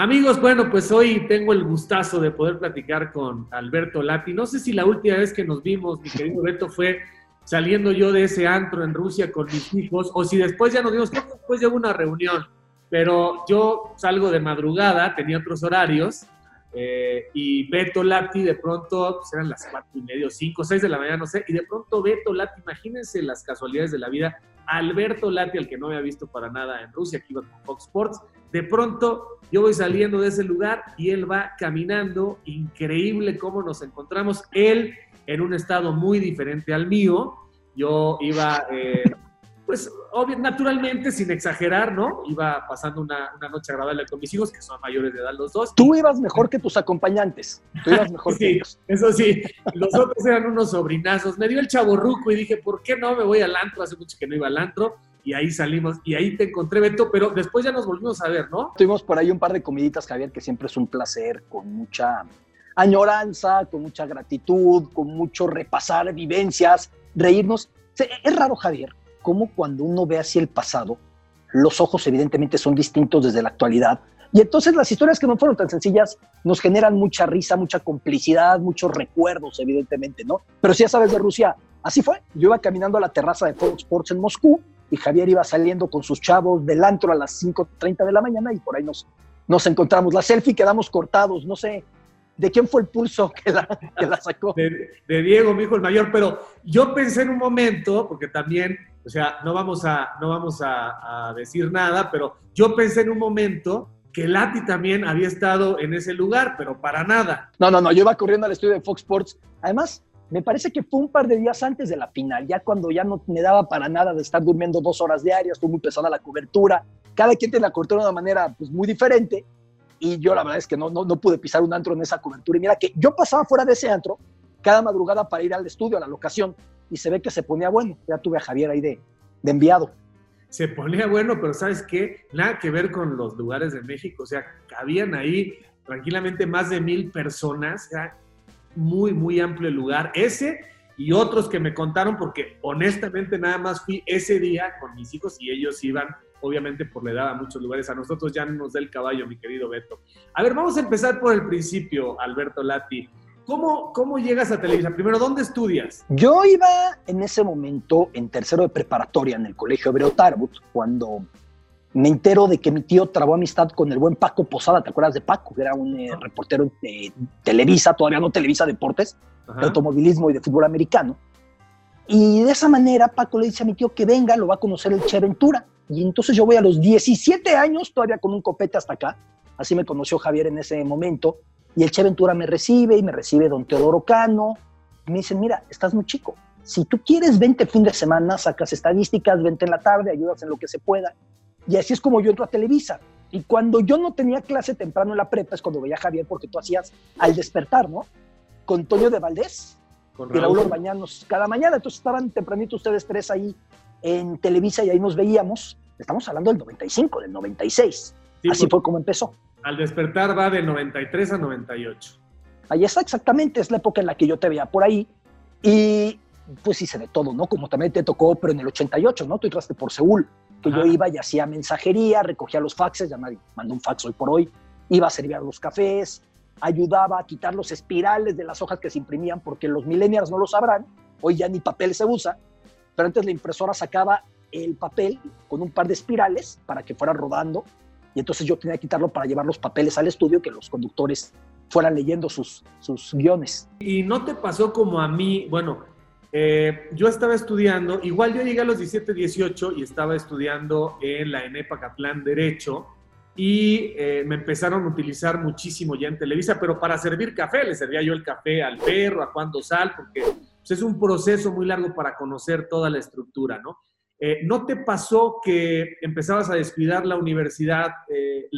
Amigos, bueno, pues hoy tengo el gustazo de poder platicar con Alberto Lati. No sé si la última vez que nos vimos, mi querido Beto, fue saliendo yo de ese antro en Rusia con mis hijos, o si después ya nos vimos, creo después llegó una reunión, pero yo salgo de madrugada, tenía otros horarios, eh, y Beto Lati de pronto, pues eran las cuatro y medio, cinco, seis de la mañana, no sé, y de pronto Beto Lati, imagínense las casualidades de la vida, Alberto Lati, al que no había visto para nada en Rusia, que iba con Fox Sports, de pronto yo voy saliendo de ese lugar y él va caminando, increíble cómo nos encontramos, él en un estado muy diferente al mío, yo iba... Eh, pues obvio, naturalmente, sin exagerar, ¿no? Iba pasando una, una, noche agradable con mis hijos, que son mayores de edad los dos. Tú ibas mejor que tus acompañantes. Tú ibas mejor sí, que ellos. Eso sí, los otros eran unos sobrinazos. Me dio el chaborruco y dije, ¿por qué no me voy al antro? Hace mucho que no iba al antro. Y ahí salimos, y ahí te encontré, Beto, pero después ya nos volvimos a ver, ¿no? Tuvimos por ahí un par de comiditas, Javier, que siempre es un placer, con mucha añoranza, con mucha gratitud, con mucho repasar vivencias, reírnos. Es raro, Javier, cómo cuando uno ve hacia el pasado, los ojos evidentemente son distintos desde la actualidad. Y entonces las historias que no fueron tan sencillas nos generan mucha risa, mucha complicidad, muchos recuerdos, evidentemente, ¿no? Pero si ya sabes de Rusia, así fue. Yo iba caminando a la terraza de Fox Sports en Moscú y Javier iba saliendo con sus chavos del antro a las 5.30 de la mañana y por ahí nos, nos encontramos. La selfie quedamos cortados, no sé, ¿De quién fue el pulso que la, que la sacó? De, de, Diego, mi hijo el mayor, pero yo pensé en un momento, porque también o sea, no vamos a, no vamos a, decir nada, pero yo pensé en un momento que Lati también había estado en ese lugar, pero para nada. No, no, no, yo iba corriendo al estudio de Fox Sports. Además, me parece que fue un par de días antes de la final, ya cuando ya no me daba para nada de estar durmiendo dos horas diarias, fue muy pesada la cobertura. Cada quien tiene la cobertura de una manera pues, muy diferente. Y yo la verdad es que no, no, no pude pisar un antro en esa cobertura. Y mira que yo pasaba fuera de ese antro cada madrugada para ir al estudio, a la locación y se ve que se ponía bueno. Ya tuve a Javier ahí de, de enviado. Se ponía bueno, pero ¿sabes qué? Nada que ver con los lugares de México. O sea, cabían ahí tranquilamente más de mil personas. Era muy, muy amplio lugar. Ese y otros que me contaron, porque honestamente nada más fui ese día con mis hijos y ellos iban, obviamente por la edad, a muchos lugares. A nosotros ya no nos da el caballo, mi querido Beto. A ver, vamos a empezar por el principio, Alberto Lati. ¿Cómo, ¿Cómo llegas a Televisa? Primero, ¿dónde estudias? Yo iba en ese momento en tercero de preparatoria en el Colegio Hebreo Tarbut, cuando me entero de que mi tío trabó amistad con el buen Paco Posada. ¿Te acuerdas de Paco? Que era un eh, reportero de Televisa, todavía no Televisa Deportes, de automovilismo y de fútbol americano. Y de esa manera Paco le dice a mi tío que venga, lo va a conocer el Che Ventura. Y entonces yo voy a los 17 años, todavía con un copete hasta acá. Así me conoció Javier en ese momento. Y el Che Ventura me recibe y me recibe don Teodoro Cano. Y me dicen, mira, estás muy chico. Si tú quieres, vente fin de semana, sacas estadísticas, vente en la tarde, ayudas en lo que se pueda. Y así es como yo entro a Televisa. Y cuando yo no tenía clase temprano en la prepa es cuando veía a Javier, porque tú hacías al despertar, ¿no? Con Antonio de Valdés Con y Raúl Orbañanos cada mañana. Entonces estaban tempranito ustedes tres ahí en Televisa y ahí nos veíamos. Estamos hablando del 95, del 96. Así fue como empezó. Al despertar va de 93 a 98. Ahí está, exactamente, es la época en la que yo te veía por ahí. Y pues hice de todo, ¿no? Como también te tocó, pero en el 88, ¿no? Tú entraste por Seúl, que yo iba y hacía mensajería, recogía los faxes, ya nadie mandó un fax hoy por hoy, iba a servir los cafés, ayudaba a quitar los espirales de las hojas que se imprimían, porque los millennials no lo sabrán, hoy ya ni papel se usa, pero antes la impresora sacaba el papel con un par de espirales para que fuera rodando y entonces yo tenía que quitarlo para llevar los papeles al estudio, que los conductores fueran leyendo sus, sus guiones. ¿Y no te pasó como a mí? Bueno, eh, yo estaba estudiando, igual yo llegué a los 17, 18 y estaba estudiando en la ENEPA Catlán Derecho y eh, me empezaron a utilizar muchísimo ya en Televisa, pero para servir café, le servía yo el café al perro, a Juan Dosal, porque pues, es un proceso muy largo para conocer toda la estructura, ¿no? Eh, ¿No te pasó que empezabas a descuidar la universidad, eh,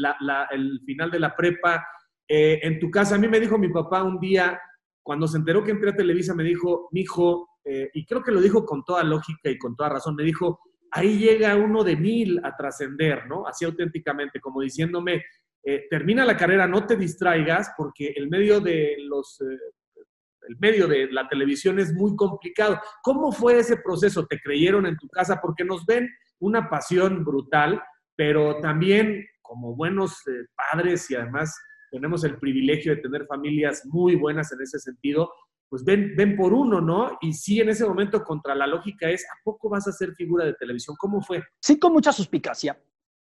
el final de la prepa? Eh, en tu casa, a mí me dijo mi papá un día, cuando se enteró que entré a Televisa, me dijo, mi hijo, y creo que lo dijo con toda lógica y con toda razón, me dijo, ahí llega uno de mil a trascender, ¿no? Así auténticamente, como diciéndome, termina la carrera, no te distraigas, porque el medio de los el medio de la televisión es muy complicado. ¿Cómo fue ese proceso? ¿Te creyeron en tu casa? Porque nos ven una pasión brutal, pero también como buenos eh, padres y además tenemos el privilegio de tener familias muy buenas en ese sentido, pues ven, ven por uno, ¿no? Y sí, en ese momento contra la lógica es, ¿a poco vas a ser figura de televisión? ¿Cómo fue? Sí, con mucha suspicacia.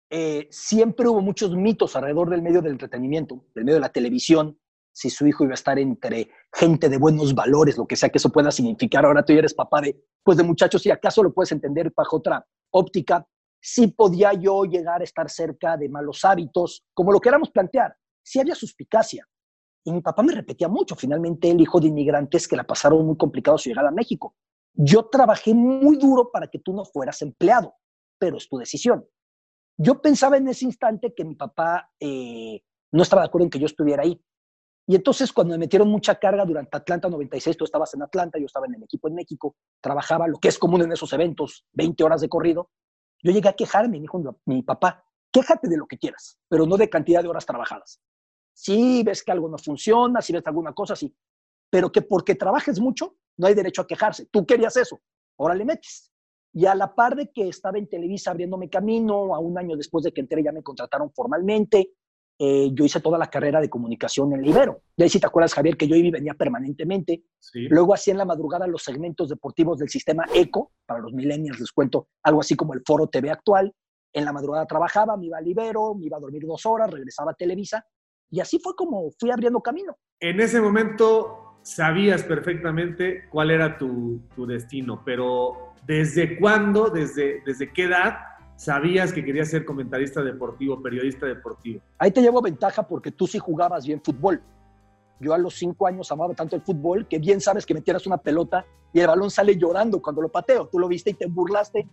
Eh, siempre hubo muchos mitos alrededor del medio del entretenimiento, del medio de la televisión, si su hijo iba a estar entre gente de buenos valores, lo que sea que eso pueda significar. Ahora tú eres papá de, pues de muchachos, y acaso lo puedes entender bajo otra óptica. Sí podía yo llegar a estar cerca de malos hábitos, como lo queramos plantear sí había suspicacia. Y mi papá me repetía mucho, finalmente el hijo de inmigrantes que la pasaron muy complicado su llegada a México. Yo trabajé muy duro para que tú no fueras empleado, pero es tu decisión. Yo pensaba en ese instante que mi papá eh, no estaba de acuerdo en que yo estuviera ahí. Y entonces cuando me metieron mucha carga durante Atlanta 96, tú estabas en Atlanta, yo estaba en el equipo en México, trabajaba lo que es común en esos eventos, 20 horas de corrido, yo llegué a quejarme, me dijo mi papá, quéjate de lo que quieras, pero no de cantidad de horas trabajadas. Si ves que algo no funciona, si ves alguna cosa, sí. Pero que porque trabajes mucho, no hay derecho a quejarse. Tú querías eso, ahora le metes. Y a la par de que estaba en Televisa abriéndome camino, a un año después de que entré ya me contrataron formalmente, eh, yo hice toda la carrera de comunicación en el Ibero. De ahí si te acuerdas, Javier, que yo iba y venía permanentemente. Luego hacía en la madrugada los segmentos deportivos del sistema ECO, para los millennials les cuento, algo así como el Foro TV actual. En la madrugada trabajaba, me iba al Ibero, me iba a dormir dos horas, regresaba a Televisa y así fue como fui abriendo camino. En ese momento sabías perfectamente cuál era tu, destino, pero ¿desde cuándo, desde, desde qué edad sabías que querías ser comentarista deportivo, periodista deportivo? Ahí te llevo ventaja porque tú sí jugabas bien fútbol. Yo a los cinco años amaba tanto el fútbol que bien sabes que metieras una pelota y el balón sale llorando cuando lo pateo. Tú lo viste y te burlaste.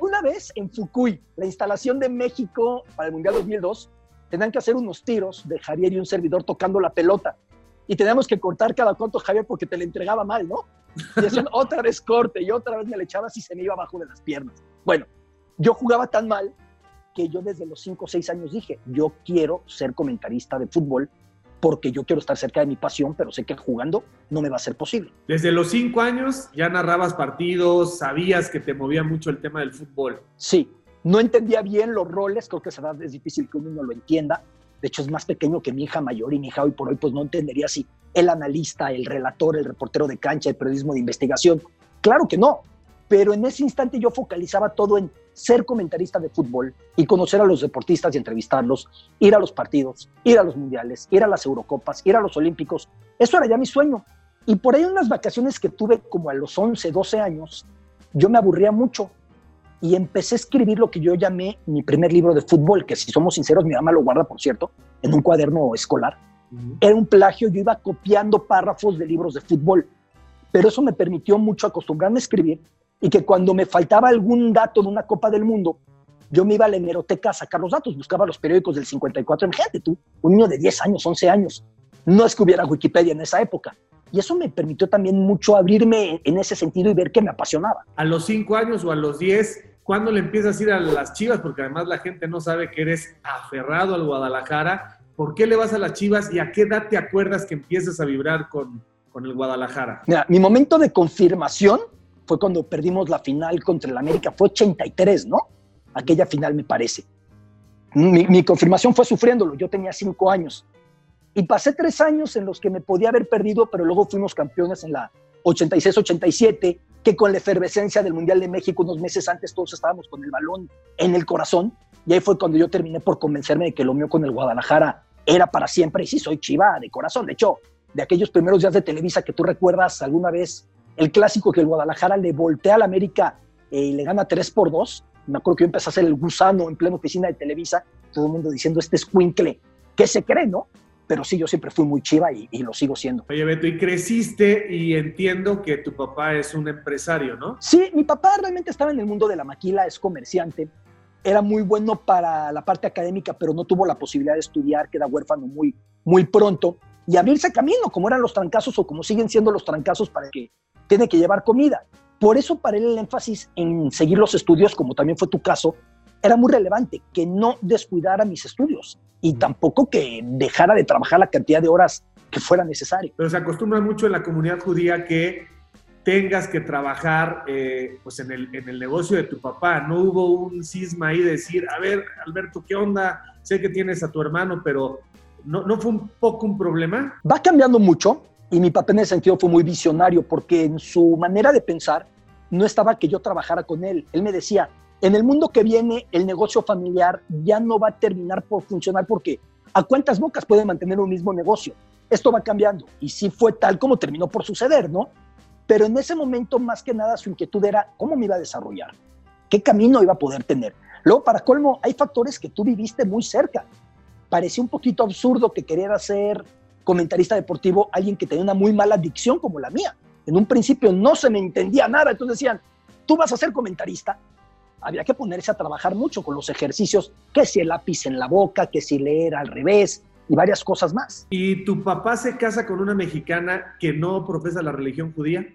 Una vez en Fukui, la instalación de México para el Mundial 2002, tenían que hacer unos tiros de Javier y un servidor tocando la pelota. Y teníamos que cortar cada cuanto Javier porque te le entregaba mal, ¿no? Y hacían otra vez corte y otra vez me le echabas y se me iba abajo de las piernas. Bueno, yo jugaba tan mal que yo desde los 5 o 6 años dije, yo quiero ser comentarista de fútbol porque yo quiero estar cerca de mi pasión, pero sé que jugando no me va a ser posible. Desde los 5 años ya narrabas partidos, sabías que te movía mucho el tema del fútbol. Sí, no entendía bien los roles, creo que esa edad es difícil que uno lo entienda. De hecho, es más pequeño que mi hija mayor y mi hija hoy por hoy pues no entendería si el analista, el relator, el reportero de cancha, el periodismo de investigación. Claro que no, pero en ese instante yo focalizaba todo en ser comentarista de fútbol y conocer a los deportistas y entrevistarlos, ir a los partidos, ir a los mundiales, ir a las Eurocopas, ir a los Olímpicos. Eso era ya mi sueño. Y por ahí unas vacaciones que tuve como a los 11, 12 años, yo me aburría mucho y empecé a escribir lo que yo llamé mi primer libro de fútbol, que si somos sinceros, mi mamá lo guarda, por cierto, en un cuaderno escolar. Era un plagio, yo iba copiando párrafos de libros de fútbol, pero eso me permitió mucho acostumbrarme a escribir y que cuando me faltaba algún dato de una Copa del Mundo, yo me iba a la hemeroteca a sacar los datos, buscaba los periódicos del 54. Imagínate tú, un niño de 10 años, 11 años. No es que hubiera Wikipedia en esa época. Y eso me permitió también mucho abrirme en ese sentido y ver que me apasionaba. A los 5 años o a los 10, ¿Cuándo le empiezas a ir a las Chivas? Porque además la gente no sabe que eres aferrado al Guadalajara. ¿Por qué le vas a las Chivas y a qué edad te acuerdas que empiezas a vibrar con, con el Guadalajara? Mi momento de confirmación fue cuando perdimos la final contra el América. Fue 83, ¿no? Aquella final me parece. Mi, mi confirmación fue sufriéndolo. Yo tenía cinco años. Y pasé tres años en los que me podía haber perdido, pero luego fuimos campeones en la 86-87 que con la efervescencia del Mundial de México unos meses antes todos estábamos con el balón en el corazón. Y ahí fue cuando yo terminé por convencerme de que lo mío con el Guadalajara era para siempre. Y sí, soy chiva de corazón. De hecho, de aquellos primeros días de Televisa que tú recuerdas alguna vez, el clásico que el Guadalajara le voltea al América eh, y le gana 3 por 2. Me acuerdo que yo empecé a hacer el gusano en plena oficina de Televisa, todo el mundo diciendo, este es Quincle, ¿qué se cree, no? Pero sí, yo siempre fui muy chiva y, lo sigo siendo. Oye, Beto, y creciste y entiendo que tu papá es un empresario, ¿no? Sí, mi papá realmente estaba en el mundo de la maquila, es comerciante. Era muy bueno para la parte académica, pero no tuvo la posibilidad de estudiar, queda huérfano muy, muy pronto y abrirse camino, como eran los trancazos o como siguen siendo los trancazos para que tiene que llevar comida. Por eso para él el énfasis en seguir los estudios, como también fue tu caso, era muy relevante, que no descuidara mis estudios y tampoco que dejara de trabajar la cantidad de horas que fuera necesario. Pero se acostumbra mucho en la comunidad judía que tengas que trabajar eh, pues en el, en el negocio de tu papá. No hubo un cisma ahí de decir, a ver, Alberto, ¿qué onda? Sé que tienes a tu hermano, pero ¿no, ¿no fue un poco un problema? Va cambiando mucho y mi papá en ese sentido fue muy visionario porque en su manera de pensar no estaba que yo trabajara con él. Él me decía, en el mundo que viene el negocio familiar ya no va a terminar por funcionar porque ¿a cuántas bocas puede mantener un mismo negocio? Esto va cambiando y sí fue tal como terminó por suceder, ¿no? Pero en ese momento, más que nada, su inquietud era cómo me iba a desarrollar, qué camino iba a poder tener. Luego, para colmo, hay factores que tú viviste muy cerca. Parecía un poquito absurdo que querer ser comentarista deportivo alguien que tenía una muy mala dicción como la mía. En un principio no se me entendía nada, entonces decían, tú vas a ser comentarista. Había que ponerse a trabajar mucho con los ejercicios, que si el lápiz en la boca, que si leer al revés, y varias cosas más. ¿Y tu papá se casa con una mexicana que no profesa la religión judía?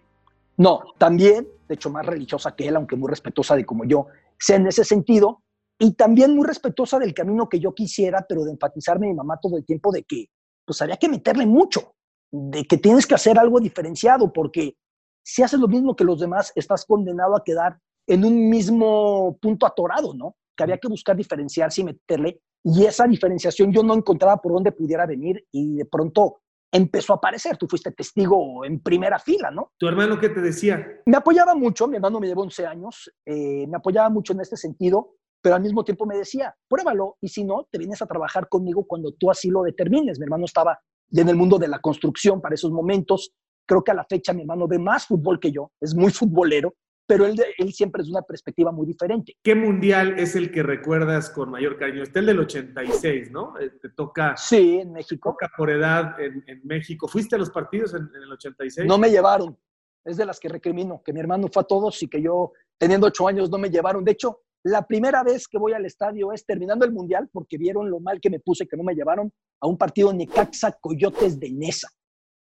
No, también, de hecho, más religiosa que él, aunque muy respetuosa de como yo, sea en ese sentido, y también muy respetuosa del camino que yo quisiera, pero de enfatizarme mi mamá todo el tiempo de que, pues había que meterle mucho, de que tienes que hacer algo diferenciado, porque si haces lo mismo que los demás, estás condenado a quedar en un mismo punto atorado, ¿no? Que había que buscar diferenciarse y meterle y esa diferenciación yo no encontraba por dónde pudiera venir y de pronto empezó a aparecer. Tú fuiste testigo en primera fila, ¿no? ¿Tu hermano qué te decía? Me apoyaba mucho, mi hermano me llevó 11 años, eh, me apoyaba mucho en este sentido, pero al mismo tiempo me decía, pruébalo y si no, te vienes a trabajar conmigo cuando tú así lo determines. Mi hermano estaba en el mundo de la construcción para esos momentos. Creo que a la fecha mi hermano ve más fútbol que yo, es muy futbolero pero él, él siempre es una perspectiva muy diferente. ¿Qué mundial es el que recuerdas con mayor cariño? Está el del 86, ¿no? Eh, te toca. Sí, en México. Toca por edad en, en México. ¿Fuiste a los partidos en, en, el 86? No me llevaron. Es de las que recrimino, que mi hermano fue a todos y que yo, teniendo ocho años, no me llevaron. De hecho, la primera vez que voy al estadio es terminando el mundial, porque vieron lo mal que me puse que no me llevaron a un partido Necaxa Coyotes de Nesa.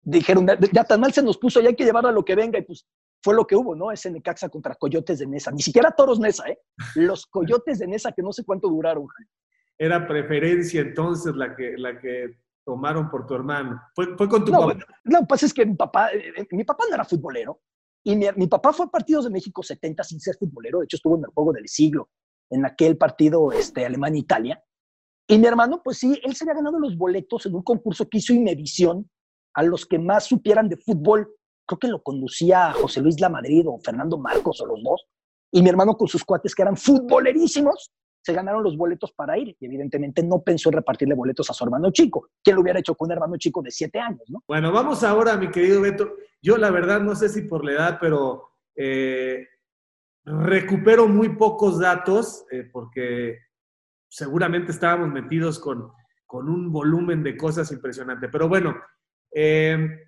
Dijeron, ya tan mal se nos puso, ya hay que llevar a lo que venga. Y pues fue lo que hubo, ¿no? Ese Necaxa contra Coyotes de Nesa. Ni siquiera Toros Nesa, ¿eh? Los Coyotes de Nesa que no sé cuánto duraron. Era preferencia entonces la que, la que tomaron por tu hermano. ¿Fue, fue con tu papá? No, lo que pasa es que mi papá, eh, eh, mi papá no era futbolero. Y mi, mi, papá fue a partidos de México 70 sin ser futbolero. De hecho, estuvo en el juego del siglo, en aquel partido este, Alemania-Italia. Y mi hermano, pues sí, él se había ganado los boletos en un concurso que hizo Imevisión a los que más supieran de fútbol creo que lo conducía José Luis La Madrid o Fernando Marcos o los dos, y mi hermano con sus cuates que eran futbolerísimos, se ganaron los boletos para ir y evidentemente no pensó en repartirle boletos a su hermano chico. ¿Quién lo hubiera hecho con un hermano chico de siete años? ¿no? Bueno, vamos ahora, mi querido Beto. Yo la verdad no sé si por la edad, pero eh, recupero muy pocos datos eh, porque seguramente estábamos metidos con, con un volumen de cosas impresionante. Pero bueno, eh,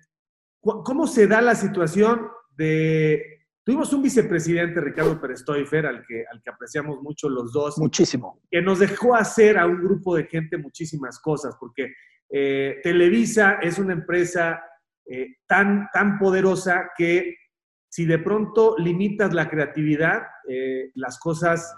¿Cómo se da la situación de... Tuvimos un vicepresidente, Ricardo Pérez al que, al que apreciamos mucho los dos. Muchísimo. Que nos dejó hacer a un grupo de gente muchísimas cosas, porque eh, Televisa es una empresa eh, tan, tan poderosa que si de pronto limitas la creatividad, eh, las cosas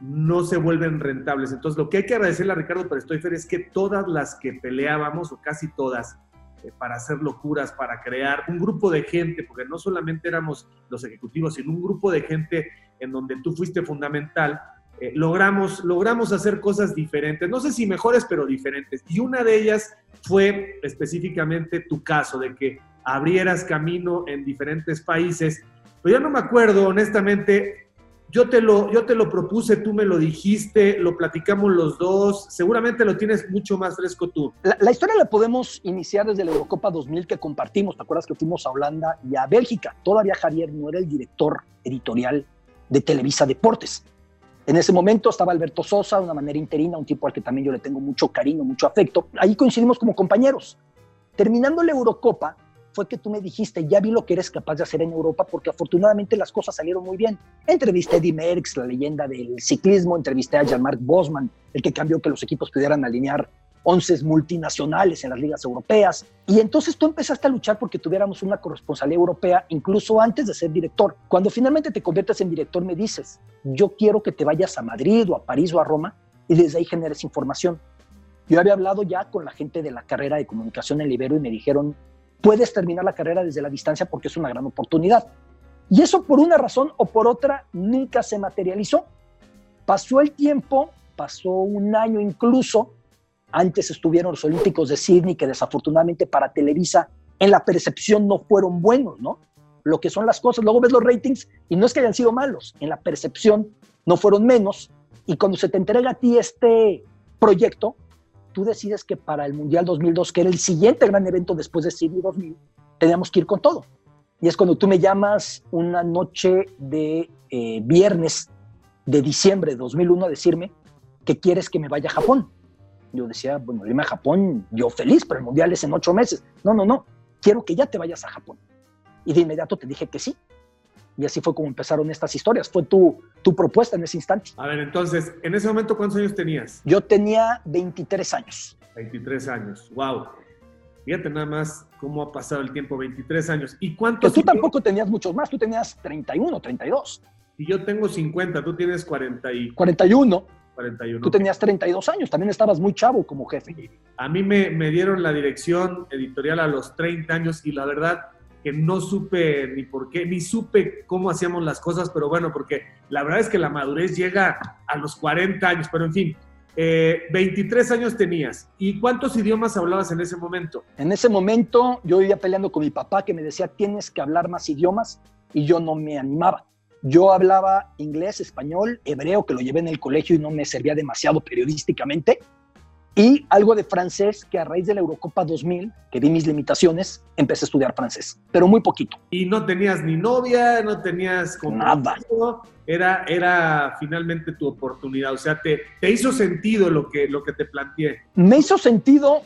no se vuelven rentables. Entonces, lo que hay que agradecerle a Ricardo Pérez es que todas las que peleábamos, o casi todas, eh, para hacer locuras, para crear un grupo de gente, porque no solamente éramos los ejecutivos, sino un grupo de gente en donde tú fuiste fundamental, eh, logramos, logramos hacer cosas diferentes, no sé si mejores, pero diferentes. Y una de ellas fue específicamente tu caso, de que abrieras camino en diferentes países. Pero yo no me acuerdo, honestamente, yo te, lo, yo te lo propuse, tú me lo dijiste, lo platicamos los dos, seguramente lo tienes mucho más fresco tú. La, la, historia la podemos iniciar desde la Eurocopa 2000 que compartimos, ¿te acuerdas que fuimos a Holanda y a Bélgica? Todavía Javier no era el director editorial de Televisa Deportes. En ese momento estaba Alberto Sosa, de una manera interina, un tipo al que también yo le tengo mucho cariño, mucho afecto. Ahí coincidimos como compañeros. Terminando la Eurocopa, fue que tú me dijiste, ya vi lo que eres capaz de hacer en Europa, porque afortunadamente las cosas salieron muy bien. Entrevisté a Eddie Merckx, la leyenda del ciclismo, entrevisté a Jean-Marc Bosman, el que cambió que los equipos pudieran alinear once multinacionales en las ligas europeas. Y entonces tú empezaste a luchar porque tuviéramos una corresponsalía europea, incluso antes de ser director. Cuando finalmente te conviertes en director, me dices, yo quiero que te vayas a Madrid o a París o a Roma y desde ahí generes información. Yo había hablado ya con la gente de la carrera de comunicación en Libero y me dijeron, puedes terminar la carrera desde la distancia porque es una gran oportunidad. Y eso por una razón o por otra nunca se materializó. Pasó el tiempo, pasó un año incluso, antes estuvieron los Olímpicos de Sydney, que desafortunadamente para Televisa en la percepción no fueron buenos, ¿no? Lo que son las cosas. Luego ves los ratings y no es que hayan sido malos, en la percepción no fueron menos. Y cuando se te entrega a ti este proyecto, tú decides que para el Mundial 2002, que era el siguiente gran evento después de Sydney 2000, teníamos que ir con todo. Y es cuando tú me llamas una noche de eh, viernes de diciembre de 2001 a decirme que quieres que me vaya a Japón. Yo decía, bueno, irme a Japón, yo feliz, pero el mundial es en ocho meses. No, no, no, quiero que ya te vayas a Japón. Y de inmediato te dije que sí. Y así fue como empezaron estas historias. Fue tu, tu propuesta en ese instante. A ver, entonces, en ese momento, ¿cuántos años tenías? Yo tenía 23 años. 23 años, wow. Fíjate nada más cómo ha pasado el tiempo, 23 años. ¿Y cuántos? Pues tú tampoco tenías muchos más, tú tenías 31, 32. Y yo tengo 50, tú tienes 40 y... 41. 41. Tú tenías 32 años, también estabas muy chavo como jefe. A mí me, me dieron la dirección editorial a los 30 años y la verdad que no supe ni por qué, ni supe cómo hacíamos las cosas, pero bueno, porque la verdad es que la madurez llega a los 40 años, pero en fin, 23 eh, años tenías. ¿Y cuántos idiomas hablabas en ese momento? En ese momento yo iba peleando con mi papá que me decía, tienes que hablar más idiomas, y yo no me animaba. Yo hablaba inglés, español, hebreo, que lo llevé en el colegio y no me servía demasiado periodísticamente, y algo de francés que a raíz de la Eurocopa 2000, que vi mis limitaciones, empecé a estudiar francés, pero muy poquito. Y no tenías ni novia, no tenías nada. Era, era finalmente tu oportunidad, o sea, te, te hizo sentido lo que, lo que te planteé. Me hizo sentido,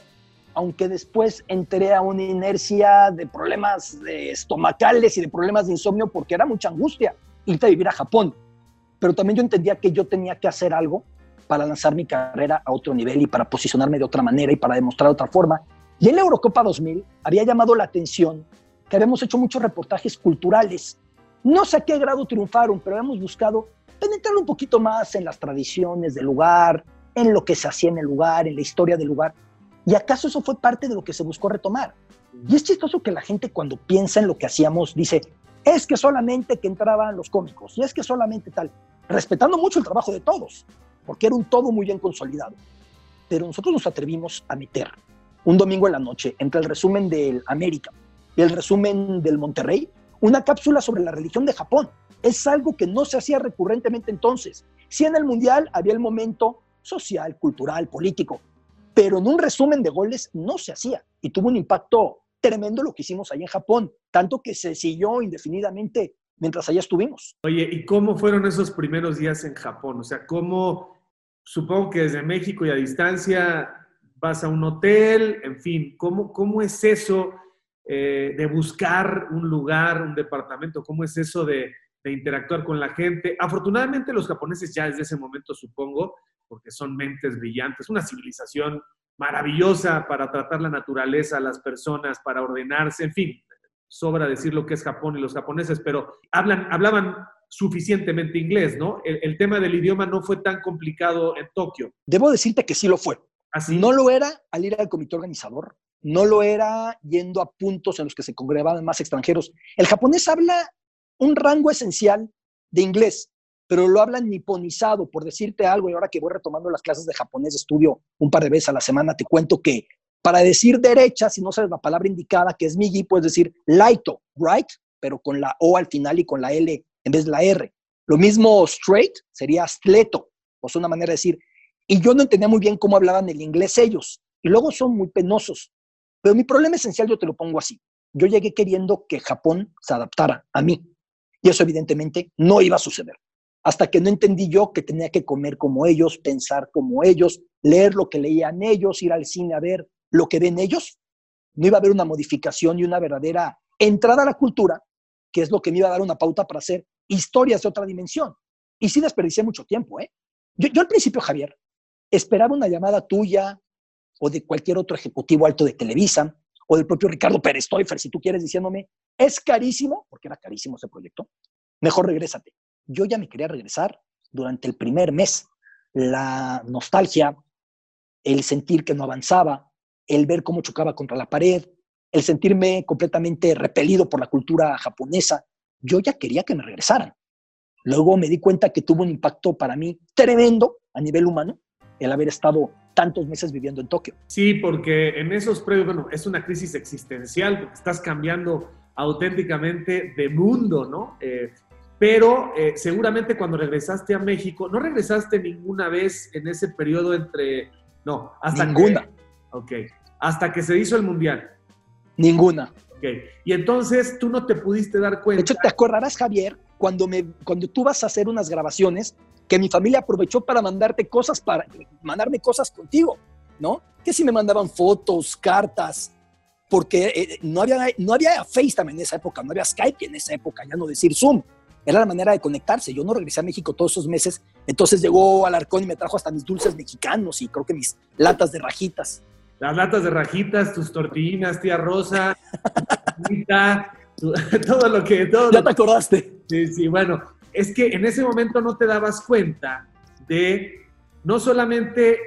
aunque después entré a una inercia de problemas estomacales y de problemas de insomnio porque era mucha angustia irte a vivir a Japón. Pero también yo entendía que yo tenía que hacer algo para lanzar mi carrera a otro nivel y para posicionarme de otra manera y para demostrar de otra forma. Y en la Eurocopa 2000 había llamado la atención que habíamos hecho muchos reportajes culturales. No sé a qué grado triunfaron, pero habíamos buscado penetrar un poquito más en las tradiciones del lugar, en lo que se hacía en el lugar, en la historia del lugar. ¿Y acaso eso fue parte de lo que se buscó retomar? Y es chistoso que la gente cuando piensa en lo que hacíamos dice, es que solamente que entraban los cómicos, y es que solamente tal, respetando mucho el trabajo de todos porque era un todo muy bien consolidado. Pero nosotros nos atrevimos a meter un domingo en la noche entre el resumen del América y el resumen del Monterrey una cápsula sobre la religión de Japón. Es algo que no se hacía recurrentemente entonces. Sí en el Mundial había el momento social, cultural, político, pero en un resumen de goles no se hacía y tuvo un impacto tremendo lo que hicimos ahí en Japón, tanto que se siguió indefinidamente mientras allá estuvimos. Oye, ¿y cómo fueron esos primeros días en Japón? O sea, ¿cómo, supongo que desde México y a distancia vas a un hotel, en fin, ¿cómo, cómo es eso eh, de buscar un lugar, un departamento? ¿Cómo es eso de, de interactuar con la gente? Afortunadamente los japoneses ya desde ese momento, supongo, porque son mentes brillantes, una civilización maravillosa para tratar la naturaleza, las personas, para ordenarse, en fin, sobra decir lo que es Japón y los japoneses, pero hablan, hablaban suficientemente inglés, ¿no? El, tema del idioma no fue tan complicado en Tokio. Debo decirte que sí lo fue. ¿Así? ¿Ah, no lo era al ir al comité organizador, no lo era yendo a puntos en los que se congregaban más extranjeros. El japonés habla un rango esencial de inglés, pero lo hablan niponizado, por decirte algo, y ahora que voy retomando las clases de japonés, estudio un par de veces a la semana, te cuento que para decir derecha, si no sabes la palabra indicada, que es migi, puedes decir laito, right, pero con la O al final y con la L en vez de la R. Lo mismo straight sería stleto, o sea, una manera de decir. Y yo no entendía muy bien cómo hablaban el inglés ellos. Y luego son muy penosos. Pero mi problema esencial yo te lo pongo así. Yo llegué queriendo que Japón se adaptara a mí. Y eso evidentemente no iba a suceder. Hasta que no entendí yo que tenía que comer como ellos, pensar como ellos, leer lo que leían ellos, ir al cine a ver lo que ven ellos. No iba a haber una modificación y una verdadera entrada a la cultura, que es lo que me iba a dar una pauta para hacer historias de otra dimensión. Y sí desperdicié mucho tiempo, ¿eh? Yo, al principio, Javier, esperaba una llamada tuya o de cualquier otro ejecutivo alto de Televisa o del propio Ricardo Pérez Toifer, si tú quieres, diciéndome, es carísimo, porque era carísimo ese proyecto, mejor regrésate. Yo ya me quería regresar durante el primer mes. La nostalgia, el sentir que no avanzaba, el ver cómo chocaba contra la pared, el sentirme completamente repelido por la cultura japonesa, yo ya quería que me regresaran. Luego me di cuenta que tuvo un impacto para mí tremendo a nivel humano el haber estado tantos meses viviendo en Tokio. Sí, porque en esos previos, bueno, es una crisis existencial, porque estás cambiando auténticamente de mundo, ¿no? Eh, pero eh, seguramente cuando regresaste a México, no regresaste ninguna vez en ese periodo entre, no, hasta ninguna. Ok, hasta que se hizo el mundial. Ninguna. Ok, y entonces tú no te pudiste dar cuenta. De hecho, te acordarás, Javier, cuando, me, cuando tú vas a hacer unas grabaciones, que mi familia aprovechó para mandarte cosas, para mandarme cosas contigo, ¿no? Que si me mandaban fotos, cartas, porque eh, no, había, no había FaceTime en esa época, no había Skype en esa época, ya no decir Zoom. Era la manera de conectarse. Yo no regresé a México todos esos meses. Entonces llegó Alarcón y me trajo hasta mis dulces mexicanos y creo que mis latas de rajitas. Las latas de rajitas, tus tortillinas, tía Rosa, todo lo que... Todo ya te acordaste. Sí, sí, bueno, es que en ese momento no te dabas cuenta de no solamente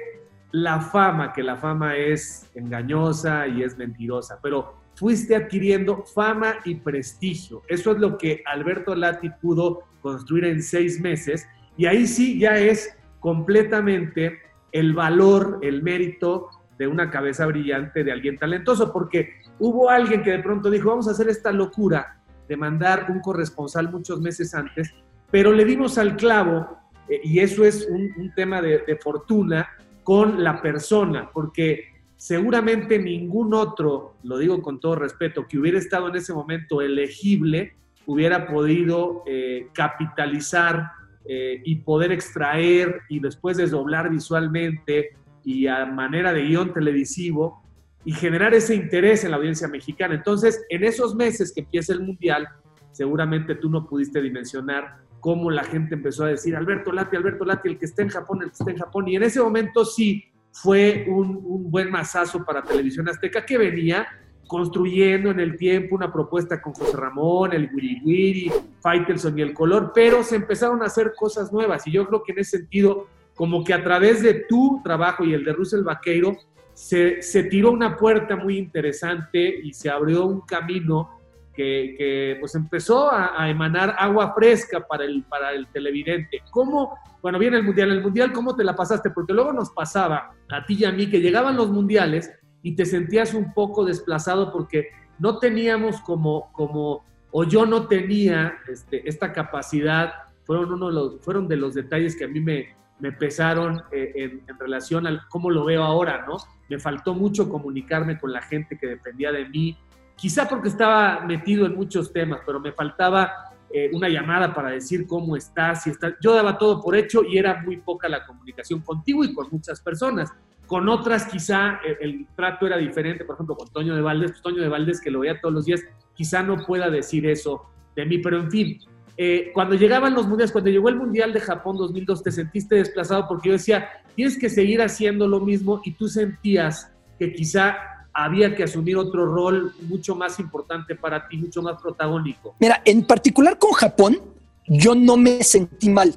la fama, que la fama es engañosa y es mentirosa, pero fuiste adquiriendo fama y prestigio. Eso es lo que Alberto Lati pudo construir en seis meses y ahí sí ya es completamente el valor, el mérito de una cabeza brillante, de alguien talentoso, porque hubo alguien que de pronto dijo, vamos a hacer esta locura de mandar un corresponsal muchos meses antes pero le dimos al clavo, eh, y eso es un, tema de, fortuna, con la persona, porque seguramente ningún otro, lo digo con todo respeto, que hubiera estado en ese momento elegible, hubiera podido eh, capitalizar eh, y poder extraer y después desdoblar visualmente y a manera de guion televisivo y generar ese interés en la audiencia mexicana. Entonces, en esos meses que empieza el Mundial, seguramente tú no pudiste dimensionar cómo la gente empezó a decir, Alberto Lati, Alberto Lati, el que está en Japón, el que está en Japón. Y en ese momento sí fue un, buen masazo para Televisión Azteca que venía construyendo en el tiempo una propuesta con José Ramón, el Wiri Wiri, Faitelson y el color, pero se empezaron a hacer cosas nuevas y yo creo que en ese sentido, como que a través de tu trabajo y el de Russell Vaqueiro, se, se tiró una puerta muy interesante y se abrió un camino que, pues empezó a, emanar agua fresca para el, para el televidente. ¿Cómo, bueno, viene el Mundial, el Mundial, ¿cómo te la pasaste? Porque luego nos pasaba a ti y a mí que llegaban los Mundiales y te sentías un poco desplazado porque no teníamos como, como o yo no tenía este, esta capacidad, fueron, uno de los, fueron de los detalles que a mí me, me pesaron eh, en, relación a cómo lo veo ahora, ¿no? Me faltó mucho comunicarme con la gente que dependía de mí, quizá porque estaba metido en muchos temas, pero me faltaba eh, una llamada para decir cómo estás, si estás. Yo daba todo por hecho y era muy poca la comunicación contigo y con muchas personas. Con otras quizá eh, el, trato era diferente, por ejemplo, con Toño de Valdés, pues, Toño de Valdés que lo veía todos los días, quizá no pueda decir eso de mí, pero en fin, eh, cuando llegaban los mundiales, cuando llegó el Mundial de Japón 2002, te sentiste desplazado porque yo decía, tienes que seguir haciendo lo mismo y tú sentías que quizá había que asumir otro rol mucho más importante para ti, mucho más protagónico? Mira, en particular con Japón, yo no me sentí mal,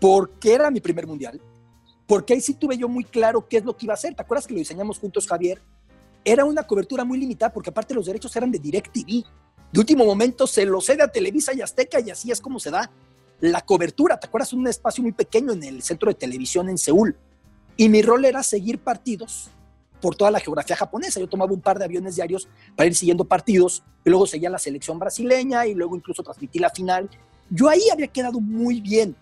porque era mi primer mundial, porque ahí sí tuve yo muy claro qué es lo que iba a hacer. ¿Te acuerdas que lo diseñamos juntos, Javier? Era una cobertura muy limitada, porque aparte los derechos eran de DirecTV. De último momento se lo cede a Televisa y Azteca, y así es como se da la cobertura. ¿Te acuerdas? Un espacio muy pequeño en el centro de televisión en Seúl. Y mi rol era seguir partidos por toda la geografía japonesa. Yo tomaba un par de aviones diarios para ir siguiendo partidos y luego seguía la selección brasileña y luego incluso transmití la final. Yo ahí había quedado muy bien.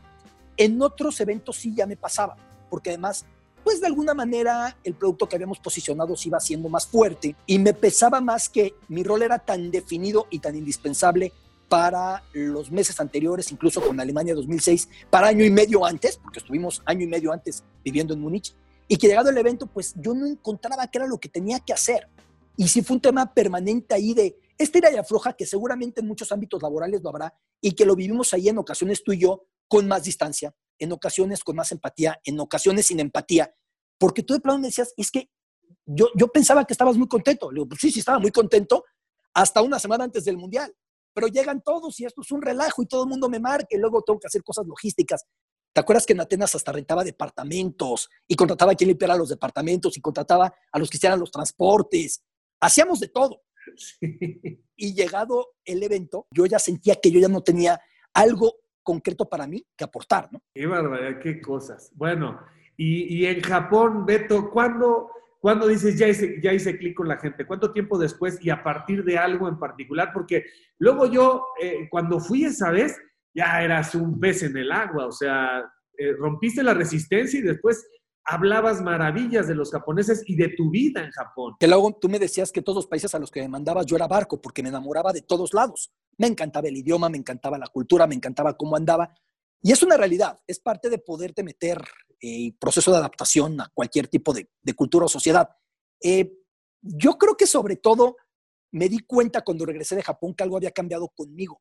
En otros eventos sí ya me pasaba, porque además, pues de alguna manera el producto que habíamos posicionado se iba siendo más fuerte y me pesaba más que mi rol era tan definido y tan indispensable para los meses anteriores, incluso con Alemania 2006, para año y medio antes, porque estuvimos año y medio antes viviendo en Múnich, y que llegado el evento, pues yo no encontraba qué era lo que tenía que hacer. Y sí fue un tema permanente ahí de este ira y afloja que seguramente en muchos ámbitos laborales lo habrá y que lo vivimos ahí en ocasiones tú y yo con más distancia, en ocasiones con más empatía, en ocasiones sin empatía. Porque tú de plano me decías, es que yo, yo pensaba que estabas muy contento. Le digo, pues sí, sí, estaba muy contento hasta una semana antes del Mundial. Pero llegan todos y esto es un relajo y todo el mundo me marca y luego tengo que hacer cosas logísticas. ¿Te acuerdas que en Atenas hasta rentaba departamentos y contrataba a quien limpiara los departamentos y contrataba a los que hicieran los transportes? Hacíamos de todo. Y llegado el evento, yo ya sentía que yo ya no tenía algo concreto para mí que aportar, ¿no? Qué barbaridad, qué cosas. Bueno, y, en Japón, Beto, ¿cuándo, ¿cuándo dices ya hice, ya hice clic con la gente? ¿Cuánto tiempo después y a partir de algo en particular? Porque luego yo, eh, cuando fui esa vez, ya eras un pez en el agua, o sea, eh, rompiste la resistencia y después hablabas maravillas de los japoneses y de tu vida en Japón. Que luego tú me decías que todos los países a los que me mandabas yo era barco porque me enamoraba de todos lados. Me encantaba el idioma, me encantaba la cultura, me encantaba cómo andaba. Y es una realidad, es parte de poderte meter eh, proceso de adaptación a cualquier tipo de, cultura o sociedad. Eh, yo creo que sobre todo me di cuenta cuando regresé de Japón que algo había cambiado conmigo.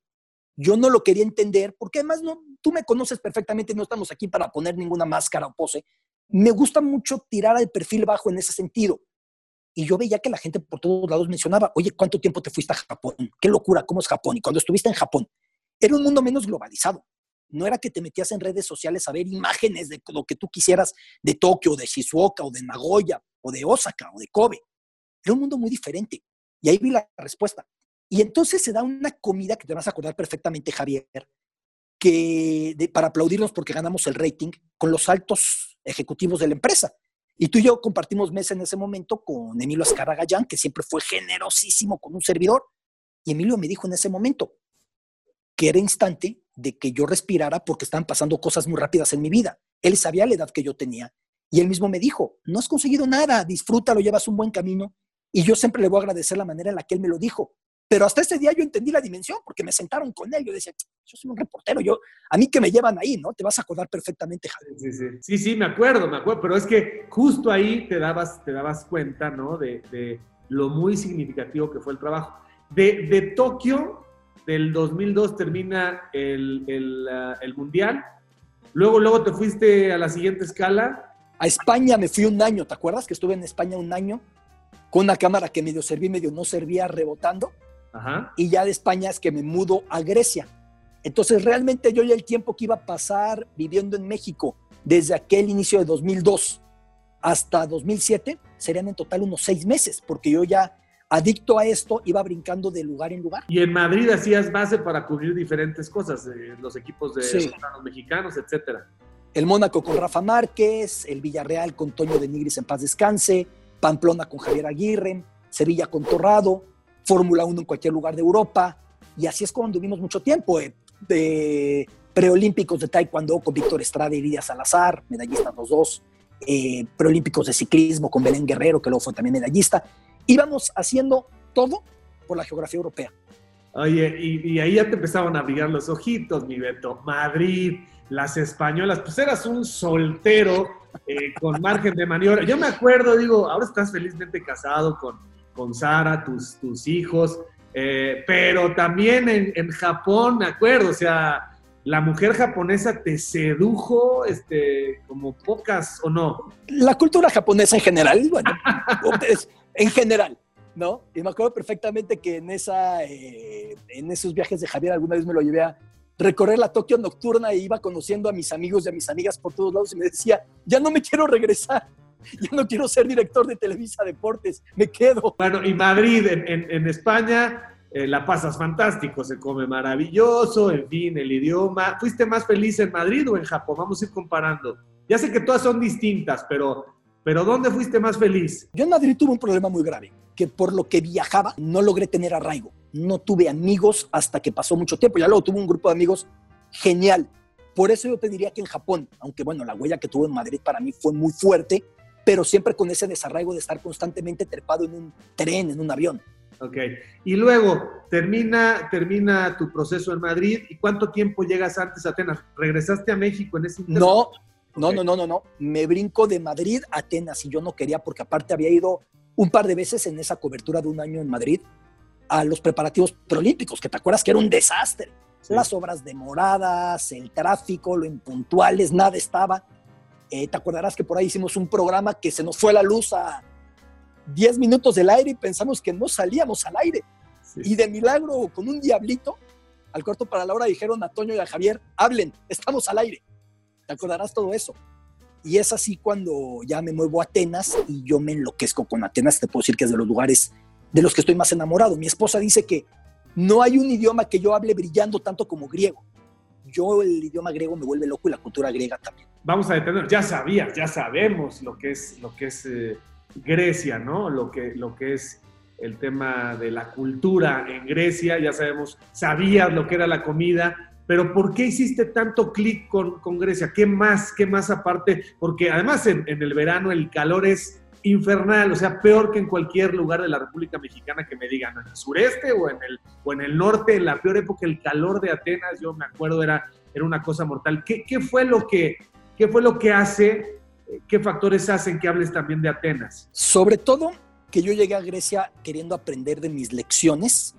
Yo no lo quería entender porque además no, tú me conoces perfectamente, no estamos aquí para poner ninguna máscara o pose me gusta mucho tirar al perfil bajo en ese sentido. Y yo veía que la gente por todos lados mencionaba, oye, ¿cuánto tiempo te fuiste a Japón? Qué locura, ¿cómo es Japón? Y cuando estuviste en Japón, era un mundo menos globalizado. No era que te metías en redes sociales a ver imágenes de lo que tú quisieras de Tokio, de Shizuoka, o de Nagoya, o de Osaka, o de Kobe. Era un mundo muy diferente. Y ahí vi la respuesta. Y entonces se da una comida que te vas a acordar perfectamente, Javier, que para aplaudirnos porque ganamos el rating con los altos ejecutivos de la empresa. Y tú y yo compartimos mesa en ese momento con Emilio Azcarragayán, que siempre fue generosísimo con un servidor. Y Emilio me dijo en ese momento que era instante de que yo respirara porque estaban pasando cosas muy rápidas en mi vida. Él sabía la edad que yo tenía. Y él mismo me dijo, no has conseguido nada, disfrútalo, llevas un buen camino. Y yo siempre le voy a agradecer la manera en la que él me lo dijo. Pero hasta ese día yo entendí la dimensión porque me sentaron con él. Yo decía, yo soy un reportero, yo, a mí que me llevan ahí, ¿no? Te vas a acordar perfectamente, Javier. Sí, sí, sí, sí, me acuerdo, me acuerdo, pero es que justo ahí te dabas, te dabas cuenta, ¿no? De, de lo muy significativo que fue el trabajo. De, de Tokio, del 2002 termina el, el, uh, el Mundial. Luego, luego te fuiste a la siguiente escala. A España me fui un año, ¿te acuerdas que estuve en España un año? Con una cámara que medio serví, medio no servía, rebotando y ya de España es que me mudo a Grecia. Entonces, realmente yo ya el tiempo que iba a pasar viviendo en México desde aquel inicio de 2002 hasta 2007 serían en total unos seis meses, porque yo ya adicto a esto iba brincando de lugar en lugar. Y en Madrid hacías base para cubrir diferentes cosas, eh, los equipos de los mexicanos, etcétera. El Mónaco con Rafa Márquez, el Villarreal con Toño de Nigris en paz descanse, Pamplona con Javier Aguirre, Sevilla con Torrado, Fórmula 1 en cualquier lugar de Europa. Y así es como anduvimos mucho tiempo. Eh, de preolímpicos de taekwondo con Víctor Estrada y Lidia Salazar, medallistas los dos. Eh, preolímpicos de ciclismo con Belén Guerrero, que luego fue también medallista. Íbamos haciendo todo por la geografía europea. Oye, y, ahí ya te empezaban a brillar los ojitos, mi Beto. Madrid, las españolas, pues eras un soltero eh, con margen de maniobra. Yo me acuerdo, digo, ahora estás felizmente casado con, con Sara, tus, tus hijos, eh, pero también en, Japón, me acuerdo, o sea, la mujer japonesa te sedujo este, como pocas o no. La cultura japonesa en general, bueno, en general, ¿no? Y me acuerdo perfectamente que en, esa, eh, en esos viajes de Javier alguna vez me lo llevé a recorrer la Tokio nocturna e iba conociendo a mis amigos y a mis amigas por todos lados y me decía, ya no me quiero regresar. yo no quiero ser director de Televisa Deportes, me quedo. Bueno, y Madrid, en, España, eh, la pasas fantástico, se come maravilloso, en fin, el idioma. ¿Fuiste más feliz en Madrid o en Japón? Vamos a ir comparando. Ya sé que todas son distintas, pero, pero ¿dónde fuiste más feliz? Yo en Madrid tuve un problema muy grave, que por lo que viajaba no logré tener arraigo. No tuve amigos hasta que pasó mucho tiempo. Ya luego tuve un grupo de amigos genial. Por eso yo te diría que en Japón, aunque bueno, la huella que tuve en Madrid para mí fue muy fuerte, pero siempre con ese desarraigo de estar constantemente trepado en un tren, en un avión. Ok. Y luego, termina, termina tu proceso en Madrid. ¿Y cuánto tiempo llegas antes a Atenas? ¿Regresaste a México en ese No, no, no, no, no, no. Me brinco de Madrid a Atenas y yo no quería porque aparte había ido un par de veces en esa cobertura de un año en Madrid a los preparativos preolímpicos, que te acuerdas que era un desastre. Las obras demoradas, el tráfico, lo impuntuales, nada estaba. Eh, te acordarás que por ahí hicimos un programa que se nos fue la luz a 10 minutos del aire y pensamos que no salíamos al aire. Y de milagro, con un diablito, al corto para la hora dijeron a Toño y a Javier, hablen, estamos al aire. Te acordarás todo eso. Y es así cuando ya me muevo a Atenas y yo me enloquezco con Atenas. Te puedo decir que es de los lugares de los que estoy más enamorado. Mi esposa dice que no hay un idioma que yo hable brillando tanto como griego. Yo el idioma griego me vuelve loco y la cultura griega también. Vamos a detener, ya sabías, ya sabemos lo que es, lo que es eh, Grecia, ¿no? Lo que, lo que es el tema de la cultura en Grecia, ya sabemos, sabías lo que era la comida, pero ¿por qué hiciste tanto clic con, con, Grecia? ¿Qué más? ¿Qué más aparte? Porque además en, en, el verano el calor es infernal, o sea, peor que en cualquier lugar de la República Mexicana que me digan, en el sureste o en el, o en el norte, en la peor época, el calor de Atenas, yo me acuerdo, era, era una cosa mortal. ¿Qué, qué fue lo que, qué fue lo que hace, qué factores hacen que hables también de Atenas? Sobre todo que yo llegué a Grecia queriendo aprender de mis lecciones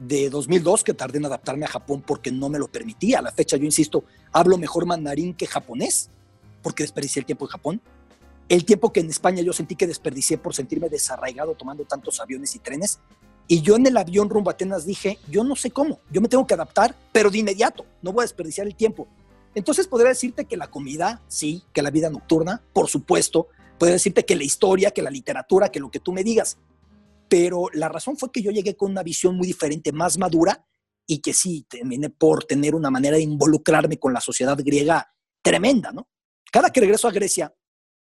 de 2002, que tardé en adaptarme a Japón porque no me lo permitía. A la fecha, yo insisto, hablo mejor mandarín que japonés, porque desperdicié el tiempo en Japón. El tiempo que en España yo sentí que desperdicié por sentirme desarraigado tomando tantos aviones y trenes. Y yo en el avión rumbo a Atenas dije, yo no sé cómo, yo me tengo que adaptar, pero de inmediato, no voy a desperdiciar el tiempo. Entonces podría decirte que la comida, sí, que la vida nocturna, por supuesto, podría decirte que la historia, que la literatura, que lo que tú me digas, pero la razón fue que yo llegué con una visión muy diferente, más madura, y que sí, terminé por tener una manera de involucrarme con la sociedad griega tremenda, ¿no? Cada que regreso a Grecia,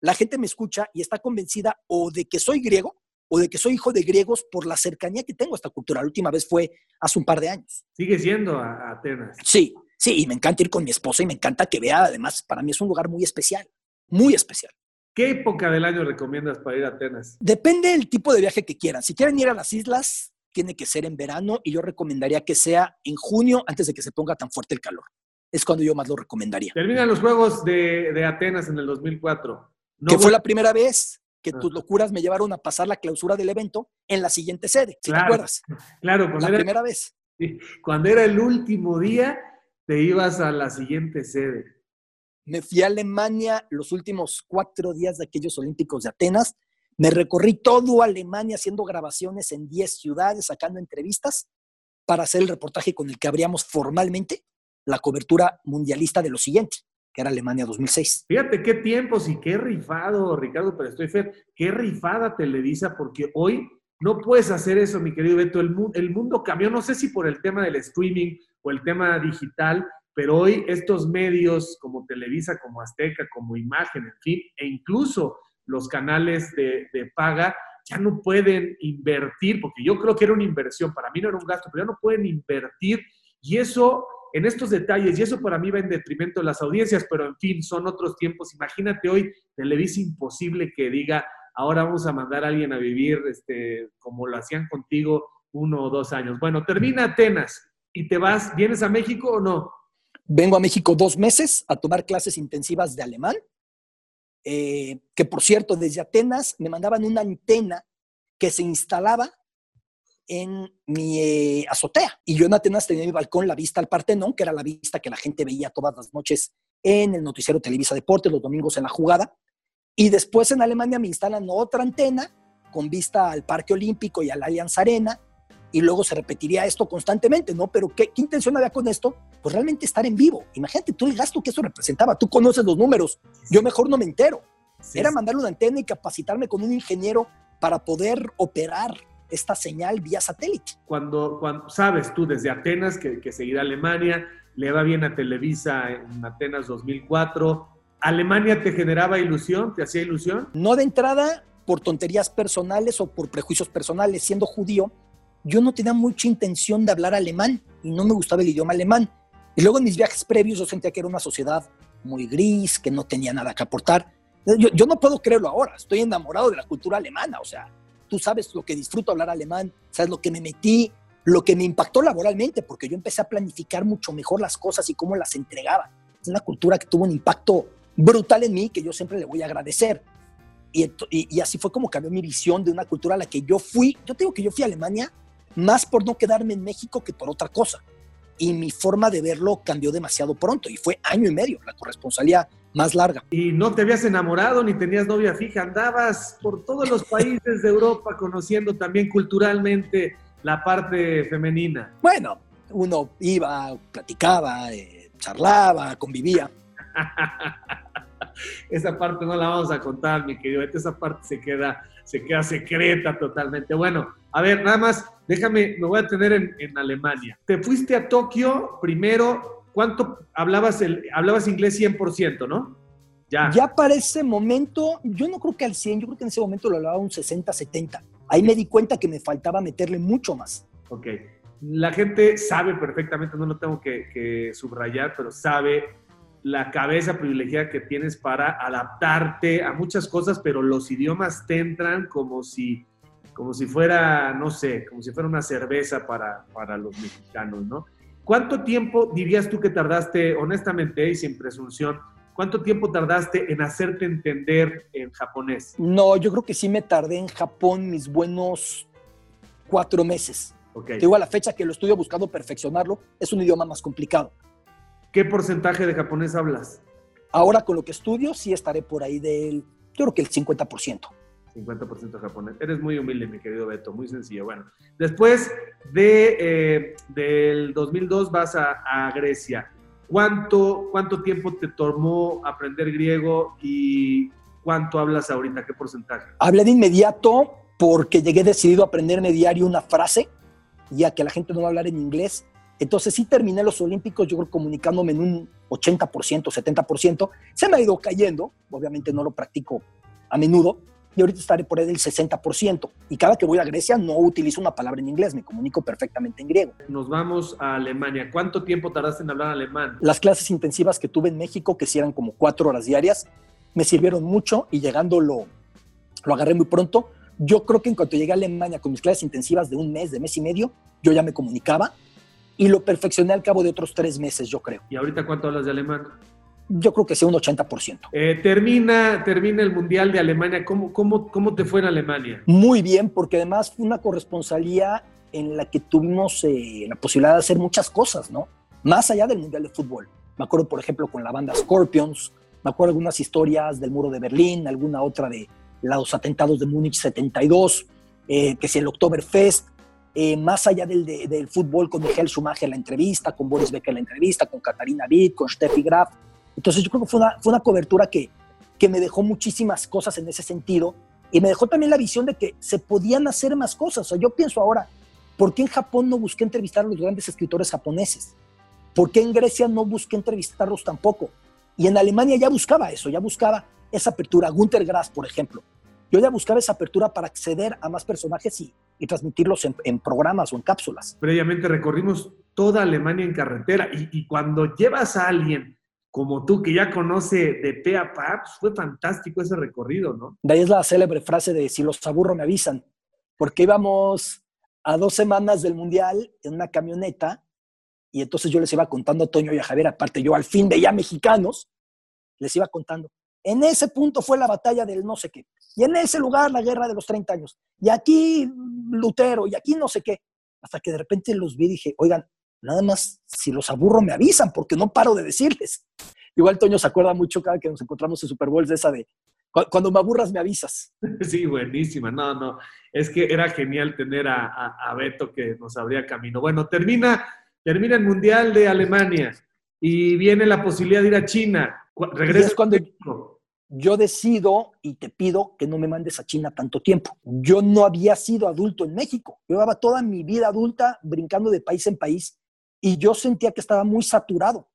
la gente me escucha y está convencida o de que soy griego o de que soy hijo de griegos por la cercanía que tengo a esta cultura. La última vez fue hace un par de años. Sigue siendo a Atenas. Sí, sí, y me encanta ir con mi esposa y me encanta que vea, además, para mí es un lugar muy especial, muy especial. ¿Qué época del año recomiendas para ir a Atenas? Depende del tipo de viaje que quieran. Si quieren ir a las islas, tiene que ser en verano y yo recomendaría que sea en junio antes de que se ponga tan fuerte el calor. Es cuando yo más lo recomendaría. Terminan los Juegos de, de Atenas en el 2004. No que fue la primera vez que tus locuras me llevaron a pasar la clausura del evento en la siguiente sede, si claro, te acuerdas. Claro, la era, primera vez. Cuando era el último día, te ibas a la siguiente sede. Me fui a Alemania los últimos cuatro días de aquellos Olímpicos de Atenas. Me recorrí todo Alemania haciendo grabaciones en 10 ciudades, sacando entrevistas para hacer el reportaje con el que abríamos formalmente la cobertura mundialista de lo siguiente, que era Alemania 2006. Fíjate qué tiempos y qué rifado, Ricardo pero estoy fe, qué rifada Televisa, porque hoy no puedes hacer eso, mi querido Beto. El, el mundo cambió, no sé si por el tema del streaming el tema digital, pero hoy estos medios como Televisa, como Azteca, como Imagen, en fin, e incluso los canales de, de, paga ya no pueden invertir, porque yo creo que era una inversión, para mí no era un gasto, pero ya no pueden invertir y eso en estos detalles, y eso para mí va en detrimento de las audiencias, pero en fin, son otros tiempos. Imagínate hoy, Televisa imposible que diga, ahora vamos a mandar a alguien a vivir este, como lo hacían contigo uno o dos años. Bueno, termina Atenas y te vas, ¿vienes a México o no? Vengo a México dos meses a tomar clases intensivas de alemán, eh, que por cierto, desde Atenas me mandaban una antena que se instalaba en mi eh, azotea. Y yo en Atenas tenía mi balcón la vista al Partenón, que era la vista que la gente veía todas las noches en el noticiero Televisa Deportes, los domingos en la jugada. Y después en Alemania me instalan otra antena con vista al Parque Olímpico y a la Allianz Arena y luego se repetiría esto constantemente, ¿no? Pero ¿qué, ¿qué, intención había con esto? Pues realmente estar en vivo. Imagínate tú el gasto que eso representaba. Tú conoces los números. Yo mejor no me entero. Sí, Era mandar una antena y capacitarme con un ingeniero para poder operar esta señal vía satélite. Cuando, cuando sabes tú desde Atenas que, que seguirá Alemania, le va bien a Televisa en Atenas 2004. ¿Alemania te generaba ilusión? ¿Te hacía ilusión? No de entrada por tonterías personales o por prejuicios personales. Siendo judío, yo no tenía mucha intención de hablar alemán y no me gustaba el idioma alemán. Y luego en mis viajes previos yo sentía que era una sociedad muy gris, que no tenía nada que aportar. Yo, yo, no puedo creerlo ahora, estoy enamorado de la cultura alemana, o sea, tú sabes lo que disfruto hablar alemán, sabes lo que me metí, lo que me impactó laboralmente, porque yo empecé a planificar mucho mejor las cosas y cómo las entregaba. Es una cultura que tuvo un impacto brutal en mí que yo siempre le voy a agradecer. Y, y, y así fue como cambió mi visión de una cultura a la que yo fui. Yo tengo que yo fui a Alemania más por no quedarme en México que por otra cosa. Y mi forma de verlo cambió demasiado pronto y fue año y medio, la corresponsalía más larga. Y no te habías enamorado ni tenías novia fija, andabas por todos los países de Europa conociendo también culturalmente la parte femenina. Bueno, uno iba, platicaba, eh, charlaba, convivía. esa parte no la vamos a contar, mi querido. Esa parte se queda, se queda secreta totalmente. Bueno, a ver, nada más, déjame, me voy a tener en, Alemania. Te fuiste a Tokio primero. ¿Cuánto hablabas, el, hablabas inglés 100%, no? Ya. Ya para ese momento, yo no creo que al 100, yo creo que en ese momento lo hablaba un 60, 70. Ahí me di cuenta que me faltaba meterle mucho más. Ok. La gente sabe perfectamente, no lo tengo que, subrayar, pero sabe la cabeza privilegiada que tienes para adaptarte a muchas cosas, pero los idiomas te entran como si, como si fuera, no sé, como si fuera una cerveza para, para los mexicanos, ¿no? ¿Cuánto tiempo dirías tú que tardaste, honestamente y sin presunción, cuánto tiempo tardaste en hacerte entender en japonés? No, yo creo que sí me tardé en Japón mis buenos cuatro meses. Okay. Digo, a la fecha que lo estudio buscando perfeccionarlo, es un idioma más complicado. ¿Qué porcentaje de japonés hablas? Ahora con lo que estudio, sí estaré por ahí del, yo creo que el 50%. 50% japonés. Eres muy humilde, mi querido Beto, muy sencillo. Bueno, después de, eh, del 2002 vas a, a, Grecia. ¿Cuánto, ¿Cuánto tiempo te tomó aprender griego y cuánto hablas ahorita? ¿Qué porcentaje? Hablé de inmediato porque llegué decidido a aprenderme diario una frase ya que la gente no va a hablar en inglés. Entonces sí terminé los Olímpicos, yo creo, comunicándome en un 80%, 70%. Se me ha ido cayendo, obviamente no lo practico a menudo, y ahorita estaré por ahí del 60%. Y cada que voy a Grecia no utilizo una palabra en inglés, me comunico perfectamente en griego. Nos vamos a Alemania. ¿Cuánto tiempo tardaste en hablar alemán? Las clases intensivas que tuve en México, que si eran como cuatro horas diarias, me sirvieron mucho y llegando lo, lo agarré muy pronto. Yo creo que en cuanto llegué a Alemania con mis clases intensivas de un mes, de mes y medio, yo ya me comunicaba y lo perfeccioné al cabo de otros tres meses, yo creo. ¿Y ahorita cuánto hablas de alemán? Yo creo que sea un 80%. Eh, termina, termina el Mundial de Alemania. ¿Cómo, cómo, ¿Cómo te fue en Alemania? Muy bien, porque además fue una corresponsalía en la que tuvimos eh, la posibilidad de hacer muchas cosas, ¿no? Más allá del Mundial de Fútbol. Me acuerdo, por ejemplo, con la banda Scorpions, me acuerdo algunas historias del muro de Berlín, alguna otra de los atentados de Múnich 72, eh, que si el Oktoberfest, eh, más allá del, del, fútbol, con Michael Schumacher la entrevista, con Boris Becker la entrevista, con Katarina Witt, con Steffi Graf. Entonces yo creo que fue una, fue una cobertura que, que me dejó muchísimas cosas en ese sentido y me dejó también la visión de que se podían hacer más cosas. O sea, yo pienso ahora, ¿por qué en Japón no busqué entrevistar a los grandes escritores japoneses? ¿Por qué en Grecia no busqué entrevistarlos tampoco? Y en Alemania ya buscaba eso, ya buscaba esa apertura. Gunter Grass, por ejemplo, yo ya buscaba esa apertura para acceder a más personajes y, y transmitirlos en, programas o en cápsulas. Previamente recorrimos toda Alemania en carretera y, cuando llevas a alguien como tú que ya conoce de pe a pa, pues fue fantástico ese recorrido, ¿no? De ahí es la célebre frase de si los aburro me avisan, porque íbamos a dos semanas del Mundial en una camioneta y entonces yo les iba contando a Toño y a Javier, aparte yo al fin de ya mexicanos, les iba contando, en ese punto fue la batalla del no sé qué. Y en ese lugar la guerra de los 30 años. Y aquí Lutero, y aquí no sé qué. Hasta que de repente los vi y dije, oigan, nada más si los aburro me avisan, porque no paro de decirles. Igual Toño se acuerda mucho cada que nos encontramos en Super Bowl de esa de, cuando me aburras me avisas. Sí, buenísima. No, no. Es que era genial tener a, a, Beto que nos abría camino. Bueno, termina, termina el Mundial de Alemania y viene la posibilidad de ir a China. Regresa cuando yo decido y te pido que no me mandes a China tanto tiempo. Yo no había sido adulto en México. Yo llevaba toda mi vida adulta brincando de país en país y yo sentía que estaba muy saturado.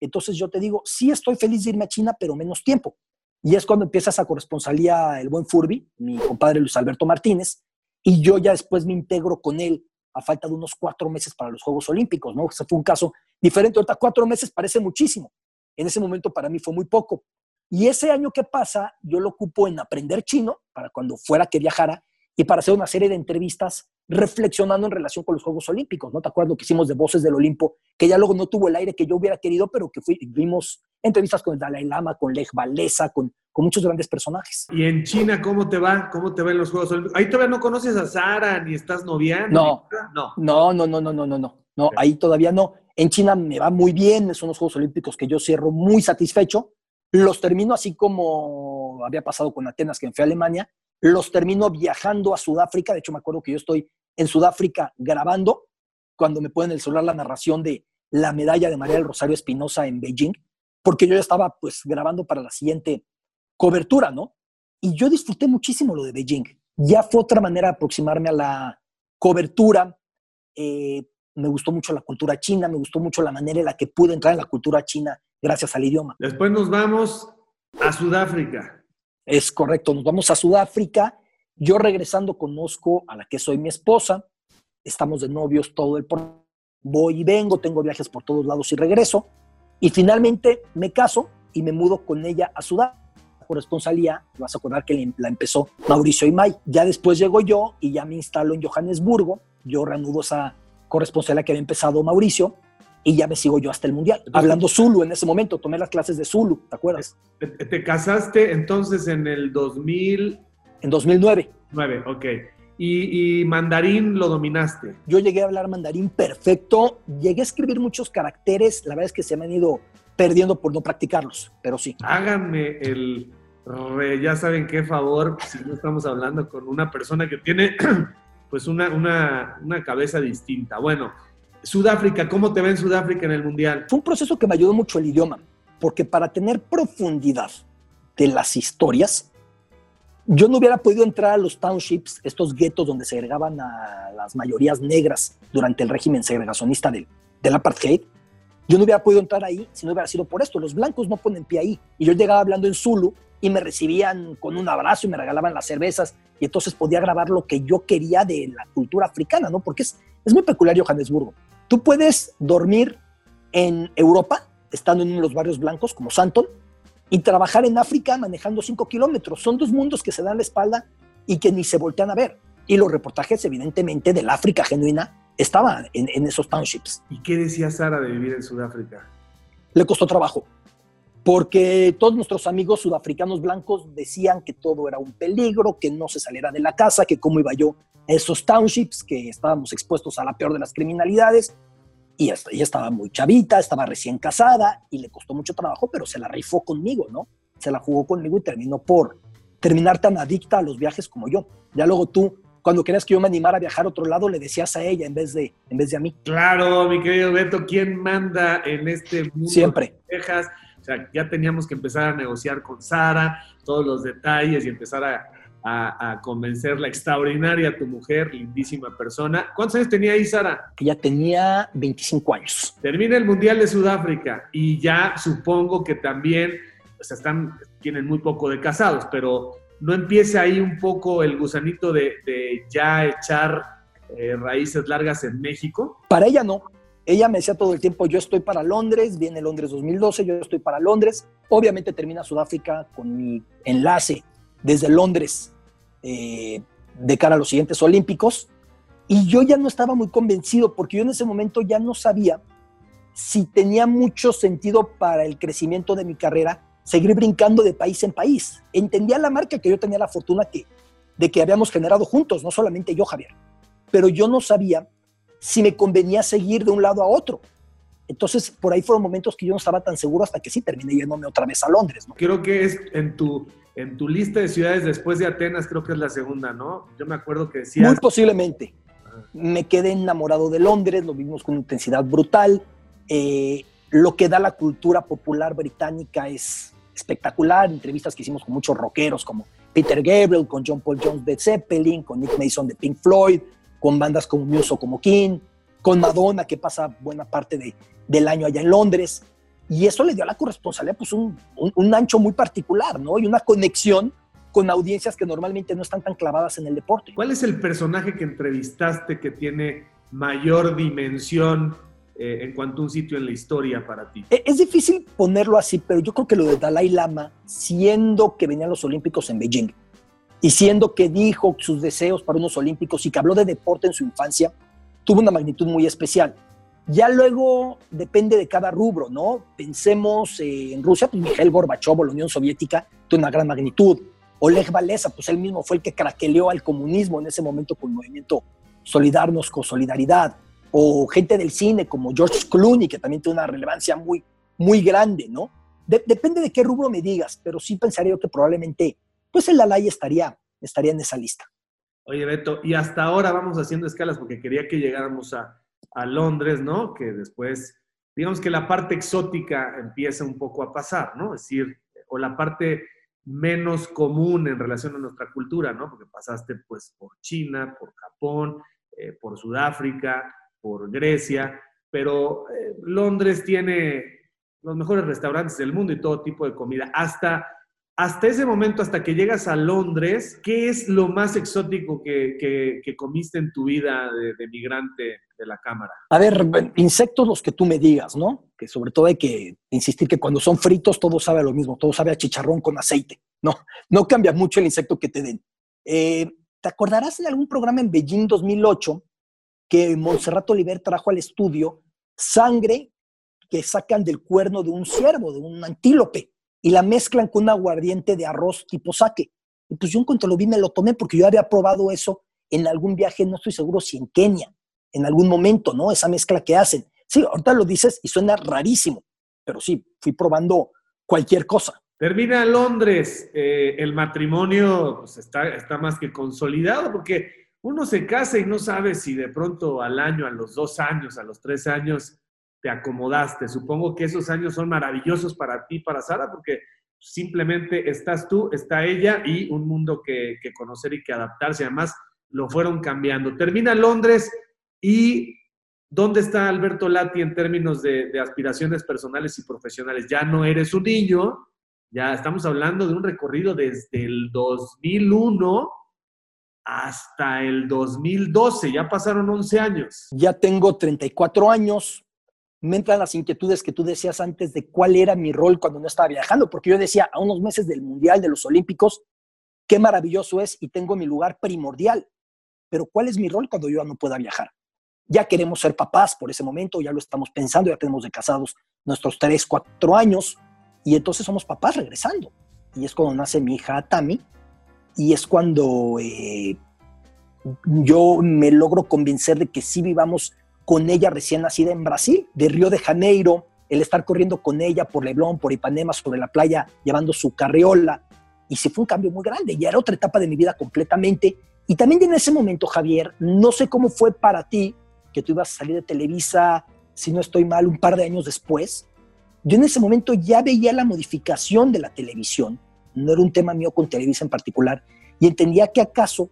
Entonces yo te digo, sí estoy feliz de irme a China, pero menos tiempo. Y es cuando empieza esa corresponsalía el buen Furby, mi compadre Luis Alberto Martínez, y yo ya después me integro con él a falta de unos cuatro meses para los Juegos Olímpicos, ¿no? Ese fue un caso diferente. Ahorita cuatro meses parece muchísimo. En ese momento para mí fue muy poco. Y ese año que pasa, yo lo ocupo en aprender chino para cuando fuera que viajara y para hacer una serie de entrevistas reflexionando en relación con los Juegos Olímpicos. ¿No te acuerdas lo que hicimos de Voces del Olimpo? Que ya luego no tuvo el aire que yo hubiera querido, pero que vimos entrevistas con el Dalai Lama, con Lech Walesa, con, con muchos grandes personajes. ¿Y en China cómo te va? ¿Cómo te va en los Juegos Olímpicos? Ahí todavía no conoces a Sara, ni estás noviando. No, no, no, no, no, no, no, no, no, ahí todavía no. En China me va muy bien, son los Juegos Olímpicos que yo cierro muy satisfecho los termino así como había pasado con Atenas, que fui a Alemania, los termino viajando a Sudáfrica. De hecho, me acuerdo que yo estoy en Sudáfrica grabando cuando me ponen el celular la narración de la medalla de María del Rosario Espinosa en Beijing. porque yo ya estaba pues grabando para la siguiente cobertura, ¿no? Y yo disfruté muchísimo lo de Beijing. Ya fue otra manera de aproximarme a la cobertura. Eh, me gustó mucho la cultura china, me gustó mucho la manera en la que pude entrar en la cultura china gracias al idioma. Después nos vamos a Sudáfrica. Es correcto, nos vamos a Sudáfrica. Yo regresando conozco a la que soy mi esposa. Estamos de novios todo el por voy y vengo, tengo viajes por todos lados y regreso. Y finalmente me caso y me mudo con ella a Sudáfrica corresponsalía, vas a acordar que la empezó Mauricio y May. Ya después llego yo y ya me instalo en Johannesburgo. Yo reanudo esa corresponsalía que había empezado Mauricio y ya me sigo yo hasta el Mundial. hablando Zulu en ese momento, tomé las clases de Zulu, ¿te acuerdas? ¿Te, casaste entonces en el 2000? En 2009. 9, ok. Y, y, mandarín lo dominaste. Yo llegué a hablar mandarín perfecto, llegué a escribir muchos caracteres, la verdad es que se me han ido perdiendo por no practicarlos, pero sí. Háganme el, ya saben qué favor, si no estamos hablando con una persona que tiene pues una, una, cabeza distinta. Bueno, Sudáfrica, ¿cómo te va en Sudáfrica en el Mundial? Fue un proceso que me ayudó mucho el idioma, porque para tener profundidad de las historias, yo no hubiera podido entrar a los townships, estos guetos donde segregaban a las mayorías negras durante el régimen segregacionista del, del apartheid. Yo no hubiera podido entrar ahí si no hubiera sido por esto. Los blancos no ponen pie ahí. Y yo llegaba hablando en Zulu y me recibían con un abrazo y me regalaban las cervezas y entonces podía grabar lo que yo quería de la cultura africana, ¿no? Porque es, es muy peculiar Johannesburgo. Tú puedes dormir en Europa, estando en uno de los barrios blancos como Santon, y trabajar en África manejando cinco kilómetros. Son dos mundos que se dan la espalda y que ni se voltean a ver. Y los reportajes, evidentemente, del África genuina estaban en, en esos townships. ¿Y qué decía Sara de vivir en Sudáfrica? Le costó trabajo porque todos nuestros amigos sudafricanos blancos decían que todo era un peligro, que no se saliera de la casa, que cómo iba yo esos townships, que estábamos expuestos a la peor de las criminalidades. Y ella estaba muy chavita, estaba recién casada y le costó mucho trabajo, pero se la rifó conmigo, ¿no? Se la jugó conmigo y terminó por terminar tan adicta a los viajes como yo. Ya luego tú, cuando querías que yo me animara a viajar a otro lado, le decías a ella en vez de, en vez de a mí. Claro, mi querido Beto, ¿quién manda en este mundo? Siempre. De sea, ya teníamos que empezar a negociar con Sara todos los detalles y empezar a, a, convencer la extraordinaria tu mujer, lindísima persona. ¿Cuántos años tenía ahí Sara? Ella tenía 25 años. Termina el Mundial de Sudáfrica y ya supongo que también, pues están, tienen muy poco de casados, pero no empieza ahí un poco el gusanito de, de ya echar eh, raíces largas en México? Para ella no. Ella me decía todo el tiempo, yo estoy para Londres, viene Londres 2012, yo estoy para Londres. Obviamente termina Sudáfrica con mi enlace desde Londres eh, de cara a los siguientes Olímpicos. Y yo ya no estaba muy convencido porque yo en ese momento ya no sabía si tenía mucho sentido para el crecimiento de mi carrera seguir brincando de país en país. Entendía la marca que yo tenía la fortuna que, de que habíamos generado juntos, no solamente yo, Javier. Pero yo no sabía si me convenía seguir de un lado a otro. Entonces, por ahí fueron momentos que yo no estaba tan seguro hasta que sí terminé yéndome otra vez a Londres. ¿no? Creo que es en tu, en tu lista de ciudades después de Atenas, creo que es la segunda, ¿no? Yo me acuerdo que decías... Muy posiblemente. Me quedé enamorado de Londres, lo vimos con intensidad brutal. Eh, lo que da la cultura popular británica es espectacular. Entrevistas que hicimos con muchos rockeros como Peter Gabriel, con John Paul Jones de Zeppelin, con Nick Mason de Pink Floyd, con bandas como Muse o como King, con Madonna, que pasa buena parte de, del año allá en Londres. Y eso le dio a la corresponsalía pues un, un, ancho muy particular, ¿no? Y una conexión con audiencias que normalmente no están tan clavadas en el deporte. ¿Cuál es el personaje que entrevistaste que tiene mayor dimensión eh, en cuanto a un sitio en la historia para ti? E, es difícil ponerlo así, pero yo creo que lo de Dalai Lama, siendo que venían los Olímpicos en Beijing, y siendo que dijo sus deseos para unos olímpicos y que habló de deporte en su infancia, tuvo una magnitud muy especial. Ya luego depende de cada rubro, ¿no? Pensemos en Rusia, pues Miguel Gorbachev la Unión Soviética tuvo una gran magnitud. Oleg Valesa, pues él mismo fue el que craqueleó al comunismo en ese momento con el movimiento Solidarnos con Solidaridad. O gente del cine como George Clooney, que también tiene una relevancia muy, muy grande, ¿no? depende de qué rubro me digas, pero sí pensaría yo que probablemente pues el Alay estaría, estaría en esa lista. Oye, Beto, y hasta ahora vamos haciendo escalas porque quería que llegáramos a, Londres, ¿no? Que después digamos que la parte exótica empieza un poco a pasar, ¿no? Es decir, o la parte menos común en relación a nuestra cultura, ¿no? Porque pasaste pues por China, por Japón, eh, por Sudáfrica, por Grecia, pero eh, Londres tiene los mejores restaurantes del mundo y todo tipo de comida. Hasta hasta ese momento, hasta que llegas a Londres, ¿qué es lo más exótico que, comiste en tu vida de, migrante de la cámara? A ver, insectos los que tú me digas, ¿no? Que sobre todo hay que insistir que cuando son fritos todo sabe a lo mismo, todo sabe a chicharrón con aceite. No, no cambia mucho el insecto que te den. Eh, ¿Te acordarás de algún programa en Beijing 2008 que Montserrat Oliver trajo al estudio sangre que sacan del cuerno de un ciervo, de un antílope? Y la mezclan con un aguardiente de arroz tipo saque. Y pues yo en cuanto lo vi me lo tomé porque yo había probado eso en algún viaje, no estoy seguro si en Kenia, en algún momento, ¿no? Esa mezcla que hacen. Sí, ahorita lo dices y suena rarísimo, pero sí, fui probando cualquier cosa. Termina Londres, eh, el matrimonio pues, está, está más que consolidado porque uno se casa y no sabe si de pronto al año, a los dos años, a los tres años, te acomodaste. Supongo que esos años son maravillosos para ti, para Sara, porque simplemente estás tú, está ella y un mundo que, conocer y que adaptarse. Además, lo fueron cambiando. Termina Londres y ¿dónde está Alberto Lati en términos de, de aspiraciones personales y profesionales? Ya no eres un niño, ya estamos hablando de un recorrido desde el 2001 hasta el 2012, ya pasaron 11 años. Ya tengo 34 años, me entran las inquietudes que tú decías antes de cuál era mi rol cuando no estaba viajando, porque yo decía, a unos meses del Mundial, de los Olímpicos, qué maravilloso es y tengo mi lugar primordial, pero ¿cuál es mi rol cuando yo no pueda viajar? Ya queremos ser papás por ese momento, ya lo estamos pensando, ya tenemos de casados nuestros tres, cuatro años, y entonces somos papás regresando. Y es cuando nace mi hija Tami, y es cuando eh, yo me logro convencer de que sí vivamos con ella recién nacida en Brasil, de Río de Janeiro, el estar corriendo con ella por Leblon, por Ipanema, sobre la playa, llevando su carriola. Y sí fue un cambio muy grande, ya era otra etapa de mi vida completamente. Y también en ese momento, Javier, no sé cómo fue para ti, que tú ibas a salir de Televisa, si no estoy mal, un par de años después. Yo en ese momento ya veía la modificación de la televisión, no era un tema mío con Televisa en particular, y entendía que acaso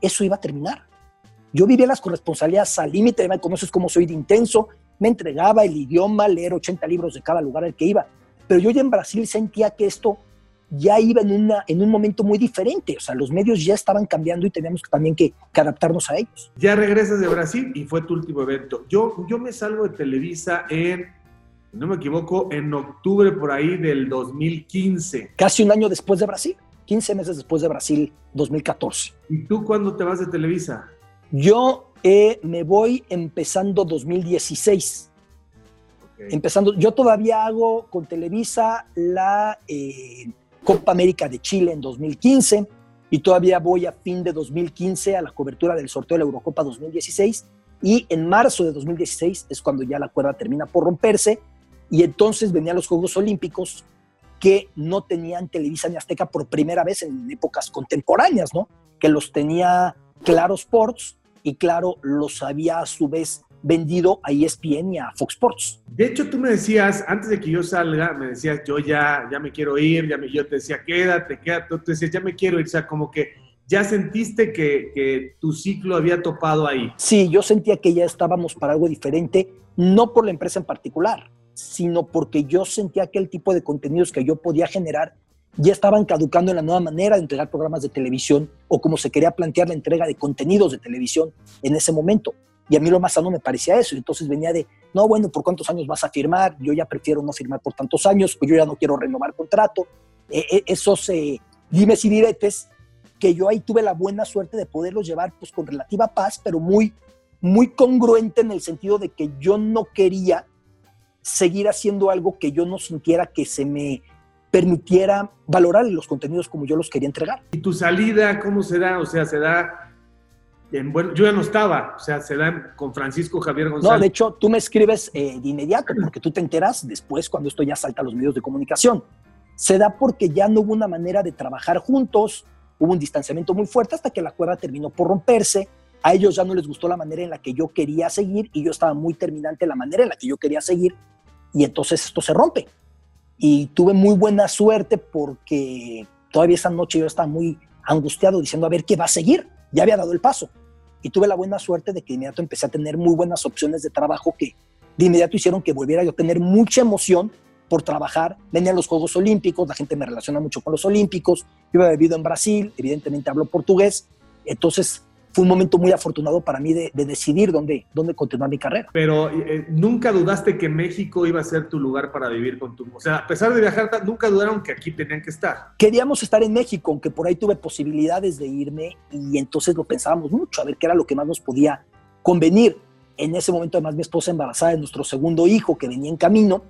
eso iba a terminar yo vivía las corresponsabilidades al límite, me conoces cómo soy de intenso, me entregaba el idioma, leer 80 libros de cada lugar al que iba. Pero yo ya en Brasil sentía que esto ya iba en, una, en un momento muy diferente. O sea, los medios ya estaban cambiando y teníamos también que, adaptarnos a ellos. Ya regresas de Brasil y fue tu último evento. Yo, yo me salgo de Televisa en, no me equivoco, en octubre por ahí del 2015. Casi un año después de Brasil. 15 meses después de Brasil, 2014. ¿Y tú cuándo te vas de Televisa? Yo eh, me voy empezando 2016. Empezando, yo todavía hago con Televisa la eh, Copa América de Chile en 2015 y todavía voy a fin de 2015 a la cobertura del sorteo de la Eurocopa 2016 y en marzo de 2016 es cuando ya la cuerda termina por romperse y entonces venían los Juegos Olímpicos que no tenían Televisa ni Azteca por primera vez en épocas contemporáneas, ¿no? Que los tenía Claro Sports y claro, los había a su vez vendido a ESPN y a Fox Sports. De hecho, tú me decías, antes de que yo salga, me decías, yo ya, ya me quiero ir, ya me, yo te decía, quédate, quédate, tú decías, ya me quiero ir, o sea, como que ya sentiste que, que tu ciclo había topado ahí. Sí, yo sentía que ya estábamos para algo diferente, no por la empresa en particular, sino porque yo sentía que el tipo de contenidos que yo podía generar ya estaban caducando en la nueva manera de entregar programas de televisión o como se quería plantear la entrega de contenidos de televisión en ese momento. Y a mí lo más sano me parecía eso. Entonces venía de, no, bueno, ¿por cuántos años vas a firmar? Yo ya prefiero no firmar por tantos años, o yo ya no quiero renovar contrato. E, e, esos eh, dimes y diretes que yo ahí tuve la buena suerte de poderlos llevar pues con relativa paz, pero muy, muy congruente en el sentido de que yo no quería seguir haciendo algo que yo no sintiera que se me permitiera valorar los contenidos como yo los quería entregar. ¿Y tu salida cómo se da? O sea, se da... En, bueno, yo ya no estaba, o sea, se da con Francisco Javier González. No, de hecho, tú me escribes eh, de inmediato, porque tú te enteras después cuando esto ya salta a los medios de comunicación. Se da porque ya no hubo una manera de trabajar juntos, hubo un distanciamiento muy fuerte hasta que la cuerda terminó por romperse. A ellos ya no les gustó la manera en la que yo quería seguir y yo estaba muy terminante la manera en la que yo quería seguir y entonces esto se rompe. Y tuve muy buena suerte porque todavía esa noche yo estaba muy angustiado diciendo, a ver, ¿qué va a seguir? Ya había dado el paso. Y tuve la buena suerte de que de inmediato empecé a tener muy buenas opciones de trabajo que de inmediato hicieron que volviera yo a tener mucha emoción por trabajar. Venían los Juegos Olímpicos, la gente me relaciona mucho con los Olímpicos. Yo había vivido en Brasil, evidentemente hablo portugués. Entonces fue un momento muy afortunado para mí de, decidir dónde, dónde continuar mi carrera. Pero eh, nunca dudaste que México iba a ser tu lugar para vivir con tu... O sea, a pesar de viajar, nunca dudaron que aquí tenían que estar. Queríamos estar en México, aunque por ahí tuve posibilidades de irme y entonces lo pensábamos mucho, a ver qué era lo que más nos podía convenir. En ese momento además mi esposa embarazada de nuestro segundo hijo que venía en camino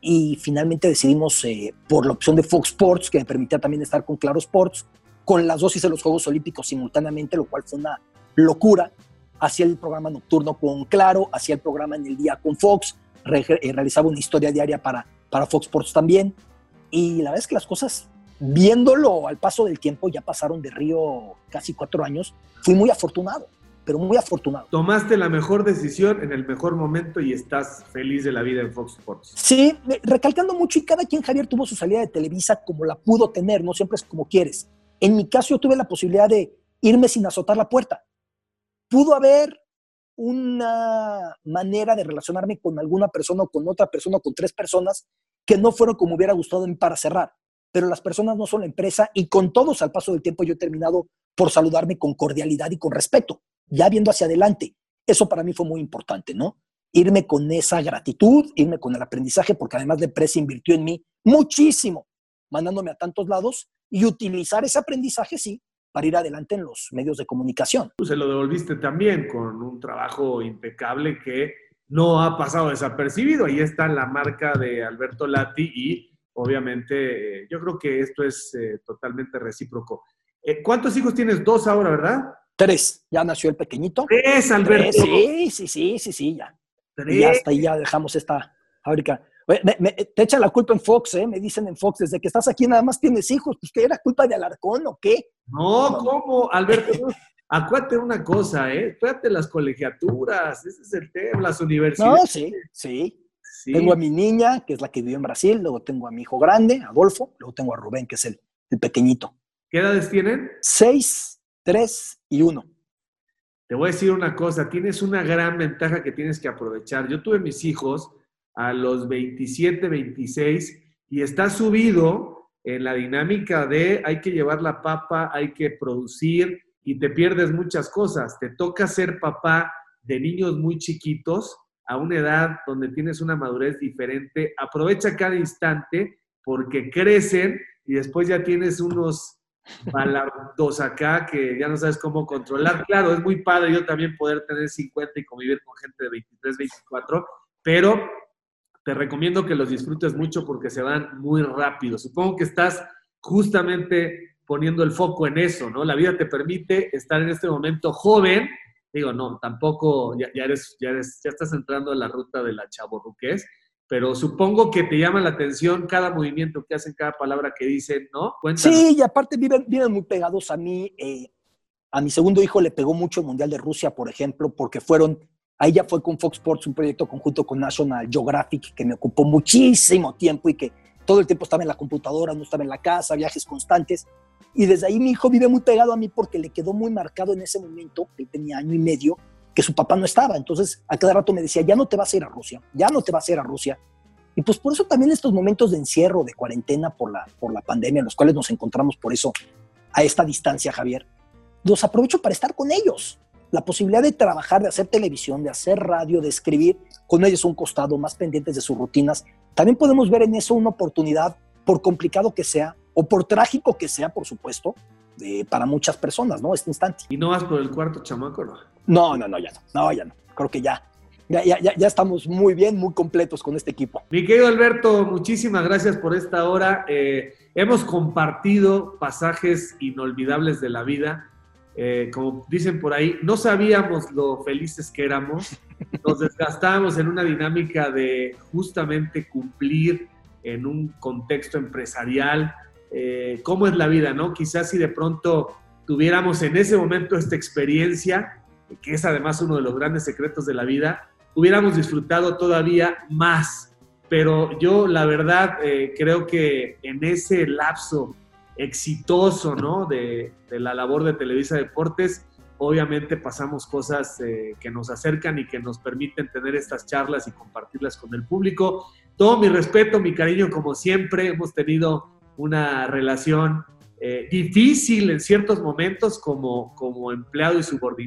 y finalmente decidimos eh, por la opción de Fox Sports, que me permitía también estar con Claro Sports, con las dos hice los Juegos Olímpicos simultáneamente, lo cual fue una locura. Hacía el programa nocturno con Claro, hacía el programa en el día con Fox, eh, realizaba una historia diaria para, para Fox Sports también. Y la verdad es que las cosas, viéndolo al paso del tiempo, ya pasaron de Río casi cuatro años, fui muy afortunado, pero muy afortunado. Tomaste la mejor decisión en el mejor momento y estás feliz de la vida en Fox Sports. Sí, recalcando mucho, y cada quien, Javier, tuvo su salida de Televisa como la pudo tener, no siempre es como quieres. En mi caso yo tuve la posibilidad de irme sin azotar la puerta. Pudo haber una manera de relacionarme con alguna persona o con otra persona o con tres personas que no fueron como hubiera gustado para cerrar. Pero las personas no son la empresa y con todos al paso del tiempo yo he terminado por saludarme con cordialidad y con respeto, ya viendo hacia adelante. Eso para mí fue muy importante, ¿no? Irme con esa gratitud, irme con el aprendizaje, porque además la empresa invirtió en mí muchísimo, mandándome a tantos lados y utilizar ese aprendizaje, sí, para ir adelante en los medios de comunicación. Tú se lo devolviste también con un trabajo impecable que no ha pasado desapercibido. Ahí está la marca de Alberto Lati y obviamente eh, yo creo que esto es eh, totalmente recíproco. Eh, ¿Cuántos hijos tienes? Dos ahora, ¿verdad? Tres. Ya nació el pequeñito. Tres, Alberto. Sí, sí, sí, sí, sí, ya. Tres. Y hasta ahí ya dejamos esta fábrica te echan la culpa en Fox, ¿eh? Me dicen en Fox, desde que estás aquí nada más tienes hijos, pues que era culpa de Alarcón o qué. No, ¿cómo? Alberto, acuérdate una cosa, ¿eh? Espérate las colegiaturas, ese es el tema, las universidades. No, sí, sí, Tengo a mi niña, que es la que vive en Brasil, luego tengo a mi hijo grande, Adolfo, luego tengo a Rubén, que es el, el pequeñito. ¿Qué edades tienen? Seis, tres y uno. Te voy a decir una cosa, tienes una gran ventaja que tienes que aprovechar. Yo tuve mis hijos a los 27, 26 y está subido en la dinámica de hay que llevar la papa, hay que producir y te pierdes muchas cosas. Te toca ser papá de niños muy chiquitos a una edad donde tienes una madurez diferente. Aprovecha cada instante porque crecen y después ya tienes unos balardos acá que ya no sabes cómo controlar. Claro, es muy padre yo también poder tener 50 y convivir con gente de 23, 24, pero te recomiendo que los disfrutes mucho porque se van muy rápido. Supongo que estás justamente poniendo el foco en eso, ¿no? La vida te permite estar en este momento joven. Digo, no, tampoco ya, eres, ya, eres, ya estás entrando en la ruta de la chaborruqués, pero supongo que te llama la atención cada movimiento que hacen, cada palabra que dicen, ¿no? Sí, y aparte viven, viven muy pegados a mí. Eh, a mi segundo hijo le pegó mucho el Mundial de Rusia, por ejemplo, porque fueron Ahí ya fue con Fox Sports un proyecto conjunto con National Geographic que me ocupó muchísimo tiempo y que todo el tiempo estaba en la computadora, no estaba en la casa, viajes constantes. Y desde ahí mi hijo vive muy pegado a mí porque le quedó muy marcado en ese momento, él tenía año y medio, que su papá no estaba. Entonces a cada rato me decía, ya no te vas a ir a Rusia, ya no te vas a ir a Rusia. Y pues por eso también estos momentos de encierro, de cuarentena por la, por la pandemia, en los cuales nos encontramos por eso a esta distancia, Javier, los aprovecho para estar con ellos la posibilidad de trabajar, de hacer televisión, de hacer radio, de escribir, con ellos un costado, más pendientes de sus rutinas. También podemos ver en eso una oportunidad, por complicado que sea, o por trágico que sea, por supuesto, para muchas personas, ¿no? Este instante. ¿Y no vas por el cuarto chamaco, no? No, no, no, ya no. No, ya no. Creo que ya. Ya, ya, ya, estamos muy bien, muy completos con este equipo. Mi querido Alberto, muchísimas gracias por esta hora. Eh, hemos compartido pasajes inolvidables de la vida eh, como dicen por ahí, no sabíamos lo felices que éramos, nos desgastábamos en una dinámica de justamente cumplir en un contexto empresarial, eh, cómo es la vida, ¿no? Quizás si de pronto tuviéramos en ese momento esta experiencia, que es además uno de los grandes secretos de la vida, hubiéramos disfrutado todavía más pero yo la verdad eh, creo que en ese lapso exitoso, ¿no? De, la labor de Televisa Deportes, obviamente pasamos cosas eh, que nos acercan y que nos permiten tener estas charlas y compartirlas con el público. Todo mi respeto, mi cariño, como siempre, hemos tenido una relación eh, difícil en ciertos momentos como, como empleado y,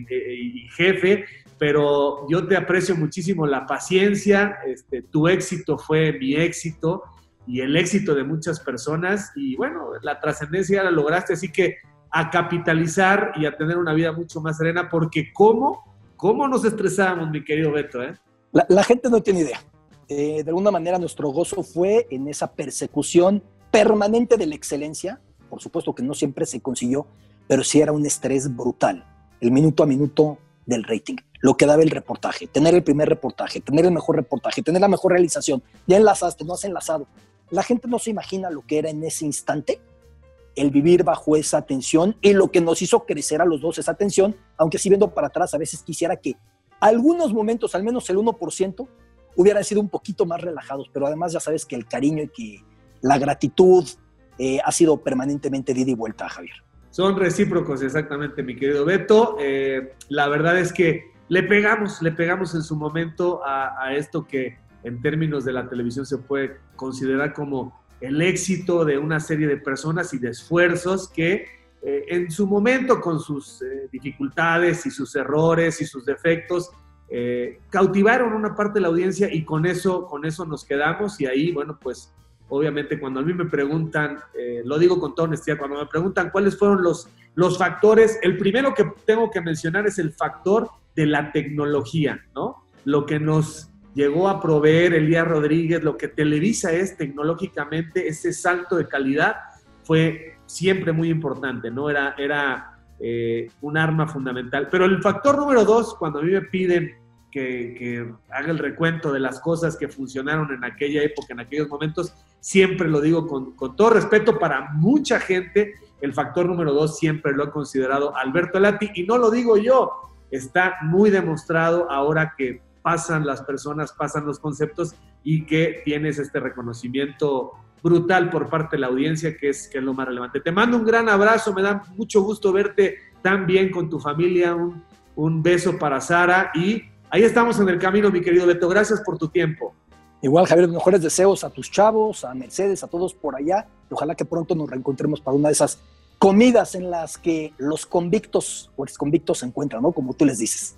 eh, y jefe, pero yo te aprecio muchísimo la paciencia, este, tu éxito fue mi éxito y el éxito de muchas personas y bueno, la trascendencia la lograste, así que a capitalizar y a tener una vida mucho más serena, porque ¿cómo? ¿Cómo nos estresábamos, mi querido Beto? Eh? La, gente no tiene idea. Eh, de alguna manera nuestro gozo fue en esa persecución permanente de la excelencia. Por supuesto que no siempre se consiguió, pero sí era un estrés brutal. El minuto a minuto del rating, lo que daba el reportaje, tener el primer reportaje, tener el mejor reportaje, tener la mejor realización. Ya enlazaste, no has enlazado. La gente no se imagina lo que era en ese instante el vivir bajo esa tensión y lo que nos hizo crecer a los dos esa tensión, aunque si viendo para atrás a veces quisiera que algunos momentos, al menos el 1%, hubieran sido un poquito más relajados, pero además ya sabes que el cariño y que la gratitud eh, ha sido permanentemente de y vuelta, Javier. Son recíprocos, exactamente, mi querido Beto. Eh, la verdad es que le pegamos, le pegamos en su momento a esto que en términos de la televisión se puede considerar como el éxito de una serie de personas y de esfuerzos que eh, en su momento, con sus eh, dificultades y sus errores y sus defectos, eh, cautivaron una parte de la audiencia y con eso, con eso nos quedamos y ahí, bueno, pues obviamente cuando a mí me preguntan, lo digo con toda honestidad, cuando me preguntan cuáles fueron los, los factores, el primero que tengo que mencionar es el factor de la tecnología, ¿no? Lo que nos llegó a proveer Elías Rodríguez, lo que Televisa es tecnológicamente, ese salto de calidad fue siempre muy importante, ¿no? Era, era eh, un arma fundamental. Pero el factor número dos, cuando a mí me piden que, haga el recuento de las cosas que funcionaron en aquella época, en aquellos momentos, siempre lo digo con, con todo respeto para mucha gente, el factor número dos siempre lo ha considerado Alberto Lati, y no lo digo yo, está muy demostrado ahora que pasan las personas, pasan los conceptos y que tienes este reconocimiento brutal por parte de la audiencia, que es, que es lo más relevante. Te mando un gran abrazo, me da mucho gusto verte tan bien con tu familia, un, un beso para Sara y ahí estamos en el camino, mi querido Beto, gracias por tu tiempo. Igual, Javier, mejores deseos a tus chavos, a Mercedes, a todos por allá. ojalá que pronto nos reencontremos para una de esas comidas en las que los convictos o convictos se encuentran, ¿no? Como tú les dices.